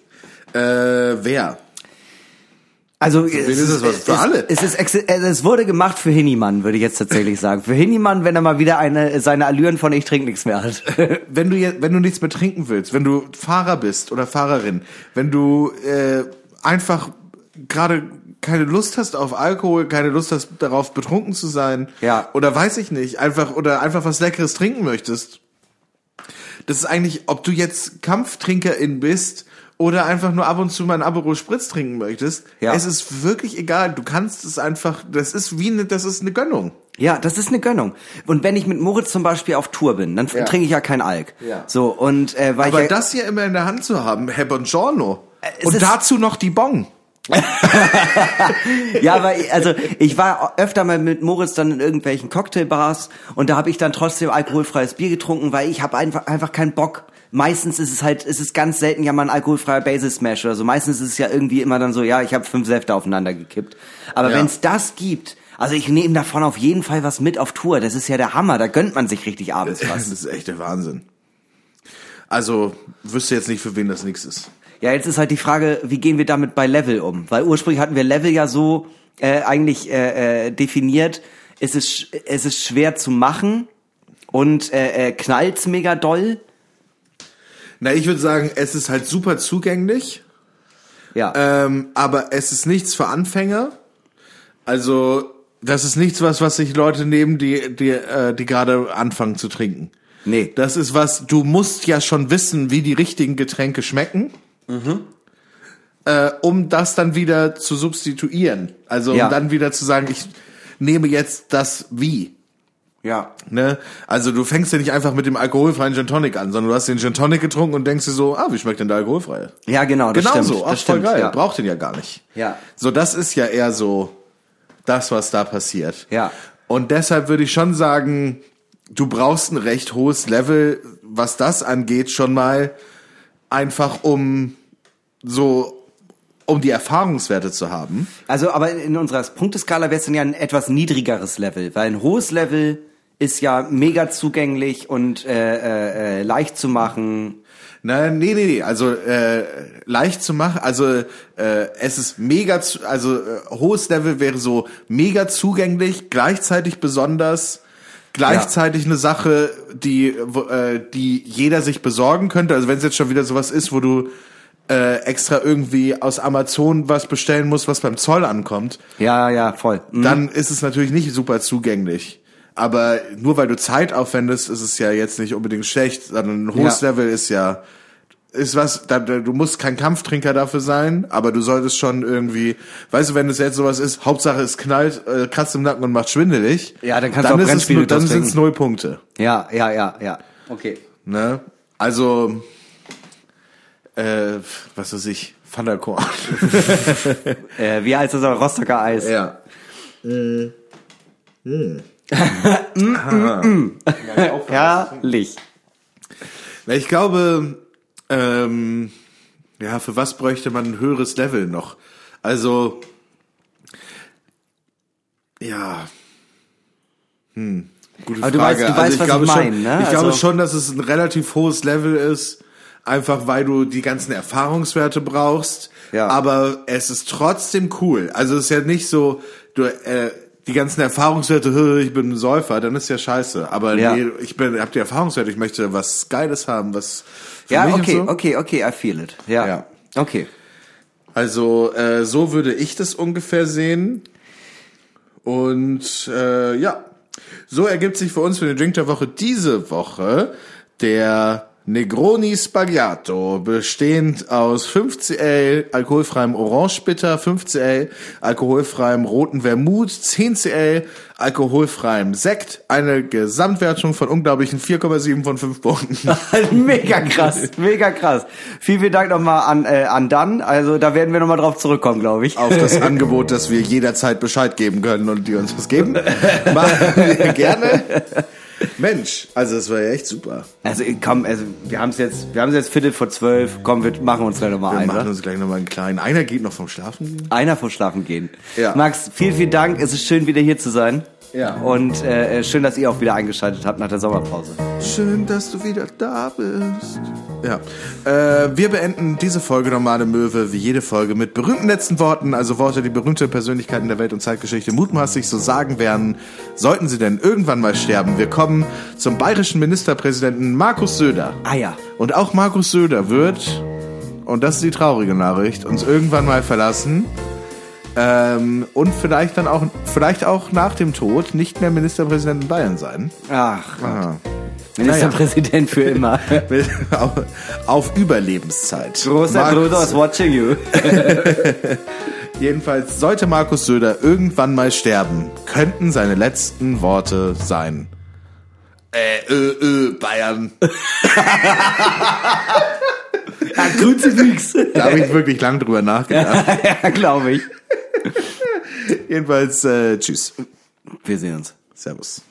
Äh, wer? Also ist es was? Für alle? Es, ist, es wurde gemacht für Hinnimann, würde ich jetzt tatsächlich sagen. Für Hinnimann, wenn er mal wieder eine seine Allüren von ich trink nichts mehr hat. [LAUGHS] Wenn du jetzt, wenn du nichts mehr trinken willst, wenn du Fahrer bist oder Fahrerin, wenn du äh, einfach gerade keine Lust hast auf Alkohol, keine Lust hast darauf betrunken zu sein, Ja. oder weiß ich nicht, einfach oder einfach was Leckeres trinken möchtest. Das ist eigentlich, ob du jetzt Kampftrinkerin bist oder einfach nur ab und zu mal ein Aperol Spritz trinken möchtest. Ja. Es ist wirklich egal. Du kannst es einfach. Das ist wie eine, das ist eine Gönnung. Ja, das ist eine Gönnung. Und wenn ich mit Moritz zum Beispiel auf Tour bin, dann Ja. trinke ich ja kein Alk. Ja. So und äh, weil Aber ich ja, das hier immer in der Hand zu haben, Herr Bongiorno. es Und dazu noch die Bong. [LAUGHS] ja, aber ich- also ich war öfter mal mit Moritz dann in irgendwelchen Cocktailbars und da habe ich dann trotzdem alkoholfreies Bier getrunken, weil ich habe einfach einfach keinen Bock meistens ist es halt, ist es ganz selten ja mal ein alkoholfreier Basis Smash oder so. Meistens ist es ja irgendwie immer dann so, ja, ich habe fünf Säfte aufeinander gekippt. Aber Ja. wenn es das gibt, also ich nehme davon auf jeden Fall was mit auf Tour. Das ist ja der Hammer. Da gönnt man sich richtig abends [LAUGHS] Das was. ist echt der Wahnsinn. Also, wüsste jetzt nicht, für wen das nichts ist. Ja, jetzt ist halt die Frage, wie gehen wir damit bei Level um? Weil ursprünglich hatten wir Level ja so äh, eigentlich äh, äh, definiert, es ist, es ist schwer zu machen und äh, äh, knallt's mega doll. Na, ich würde sagen, es ist halt super zugänglich, Ja. ähm, aber es ist nichts für Anfänger. Also, das ist nichts, was, was sich Leute nehmen, die, die, äh, die gerade anfangen zu trinken. nee. Das ist was, du musst ja schon wissen, wie die richtigen Getränke schmecken, äh, um das dann wieder zu substituieren. Also, um Ja. dann wieder zu sagen, ich nehme jetzt das wie. Ja. Ne? Also du fängst ja nicht einfach mit dem alkoholfreien Gin Tonic an, sondern du hast den Gin Tonic getrunken und denkst dir so, ah, wie schmeckt denn der alkoholfreie? Ja, genau, das genau stimmt. so, ach, das voll stimmt, geil, ja. braucht den ja gar nicht. Ja. So, das ist ja eher so das, was da passiert. Ja. Und deshalb würde ich schon sagen, du brauchst ein recht hohes Level, was das angeht, schon mal einfach um so um die Erfahrungswerte zu haben. Also, aber in unserer Punkteskala wäre es dann ja ein etwas niedrigeres Level, weil ein hohes Level ist ja mega zugänglich und äh, äh, äh, leicht zu machen. Na, nee, nee, nee, also äh, leicht zu machen, also äh, es ist mega, zu, also äh, hohes Level wäre so mega zugänglich, gleichzeitig besonders, gleichzeitig eine Sache, die, wo, äh, die jeder sich besorgen könnte. Also wenn es jetzt schon wieder sowas ist, wo du äh, extra irgendwie aus Amazon was bestellen musst, was beim Zoll ankommt, Ja, ja, voll. Mhm. dann ist es natürlich nicht super zugänglich. Aber nur weil du Zeit aufwendest, ist es ja jetzt nicht unbedingt schlecht, sondern ein hohes Ja. Level ist ja, ist was, da, da, du musst kein Kampftrinker dafür sein, aber du solltest schon irgendwie, weißt du, wenn es jetzt sowas ist, Hauptsache es knallt, äh, kratzt im Nacken und macht schwindelig. Ja, dann kannst du auch ist es Brennspiele nur, dann sind es null Punkte. Ja, ja, ja, ja. Okay. Ne? Also, äh, was weiß ich, Thundercore. [LAUGHS] Äh, wie heißt das aber? Rostocker Eis. ja. Herrlich. Na, ich glaube, ähm, ja, für was bräuchte man ein höheres Level noch? Also, ja, hm, gute Aber du Frage. weißt- du also weißt, ich was glaube ich schon, meine, ne? ich glaube Also- schon, dass es ein relativ hohes Level ist, einfach weil du die ganzen Erfahrungswerte brauchst. Ja. Aber es ist trotzdem cool. Also es ist ja nicht so, du, äh, die ganzen Erfahrungswerte, "Hö, ich bin ein Säufer, dann ist ja scheiße. Aber Ja. nee, ich bin, hab die Erfahrungswerte, ich möchte was Geiles haben, was Ja, okay, so. okay, okay, I feel it. Ja. Ja. Okay. Also äh, so würde ich das ungefähr sehen. Und äh, ja, so ergibt sich für uns für den Drink der Woche diese Woche der Negroni Spaghiato, bestehend aus 5cl alkoholfreiem Orangebitter, 5cl alkoholfreiem roten Vermut, 10cl alkoholfreiem Sekt, eine Gesamtwertung von unglaublichen 4,7 von 5 Punkten. [LAUGHS] mega krass, [LAUGHS] mega krass. Vielen, vielen Dank nochmal an, äh, an Dan. Also da werden wir nochmal drauf zurückkommen, glaube ich. auf das [LAUGHS] Angebot, dass wir jederzeit Bescheid geben können und die uns was geben. Machen wir gerne. Mensch, also das war ja echt super. Also komm, also wir haben es jetzt, wir haben es jetzt Viertel vor zwölf. Komm, wir machen uns gleich nochmal Wir ein. machen oder? uns gleich nochmal einen kleinen. Einer geht noch vom Schlafen. Einer vor Schlafen gehen. Ja. Max, vielen, vielen Dank. Es ist schön, wieder hier zu sein. Ja. Und äh, schön, dass ihr auch wieder eingeschaltet habt nach der Sommerpause. Schön, dass du wieder da bist. Ja. Äh, wir beenden diese Folge Normale Möwe wie jede Folge mit berühmten letzten Worten, also Worte, die berühmte Persönlichkeiten der Welt- und Zeitgeschichte mutmaßlich so sagen werden, sollten sie denn irgendwann mal sterben. Wir kommen zum bayerischen Ministerpräsidenten Markus Söder. Ah ja. Und auch Markus Söder wird, und das ist die traurige Nachricht, uns irgendwann mal verlassen. Ähm, und vielleicht dann auch, vielleicht auch nach dem Tod nicht mehr Ministerpräsident in Bayern sein. Ach, Aha. Ministerpräsident für immer. [LAUGHS] auf, auf Überlebenszeit. Großer Markus- Bruder is watching you. [LAUGHS] Jedenfalls sollte Markus Söder irgendwann mal sterben, könnten seine letzten Worte sein. Äh, ö, ö, Bayern. [LAUGHS] Ja, Kruzifix. Da habe ich wirklich lang drüber nachgedacht. ja, glaube ich. Jedenfalls, äh, tschüss. Wir sehen uns. Servus.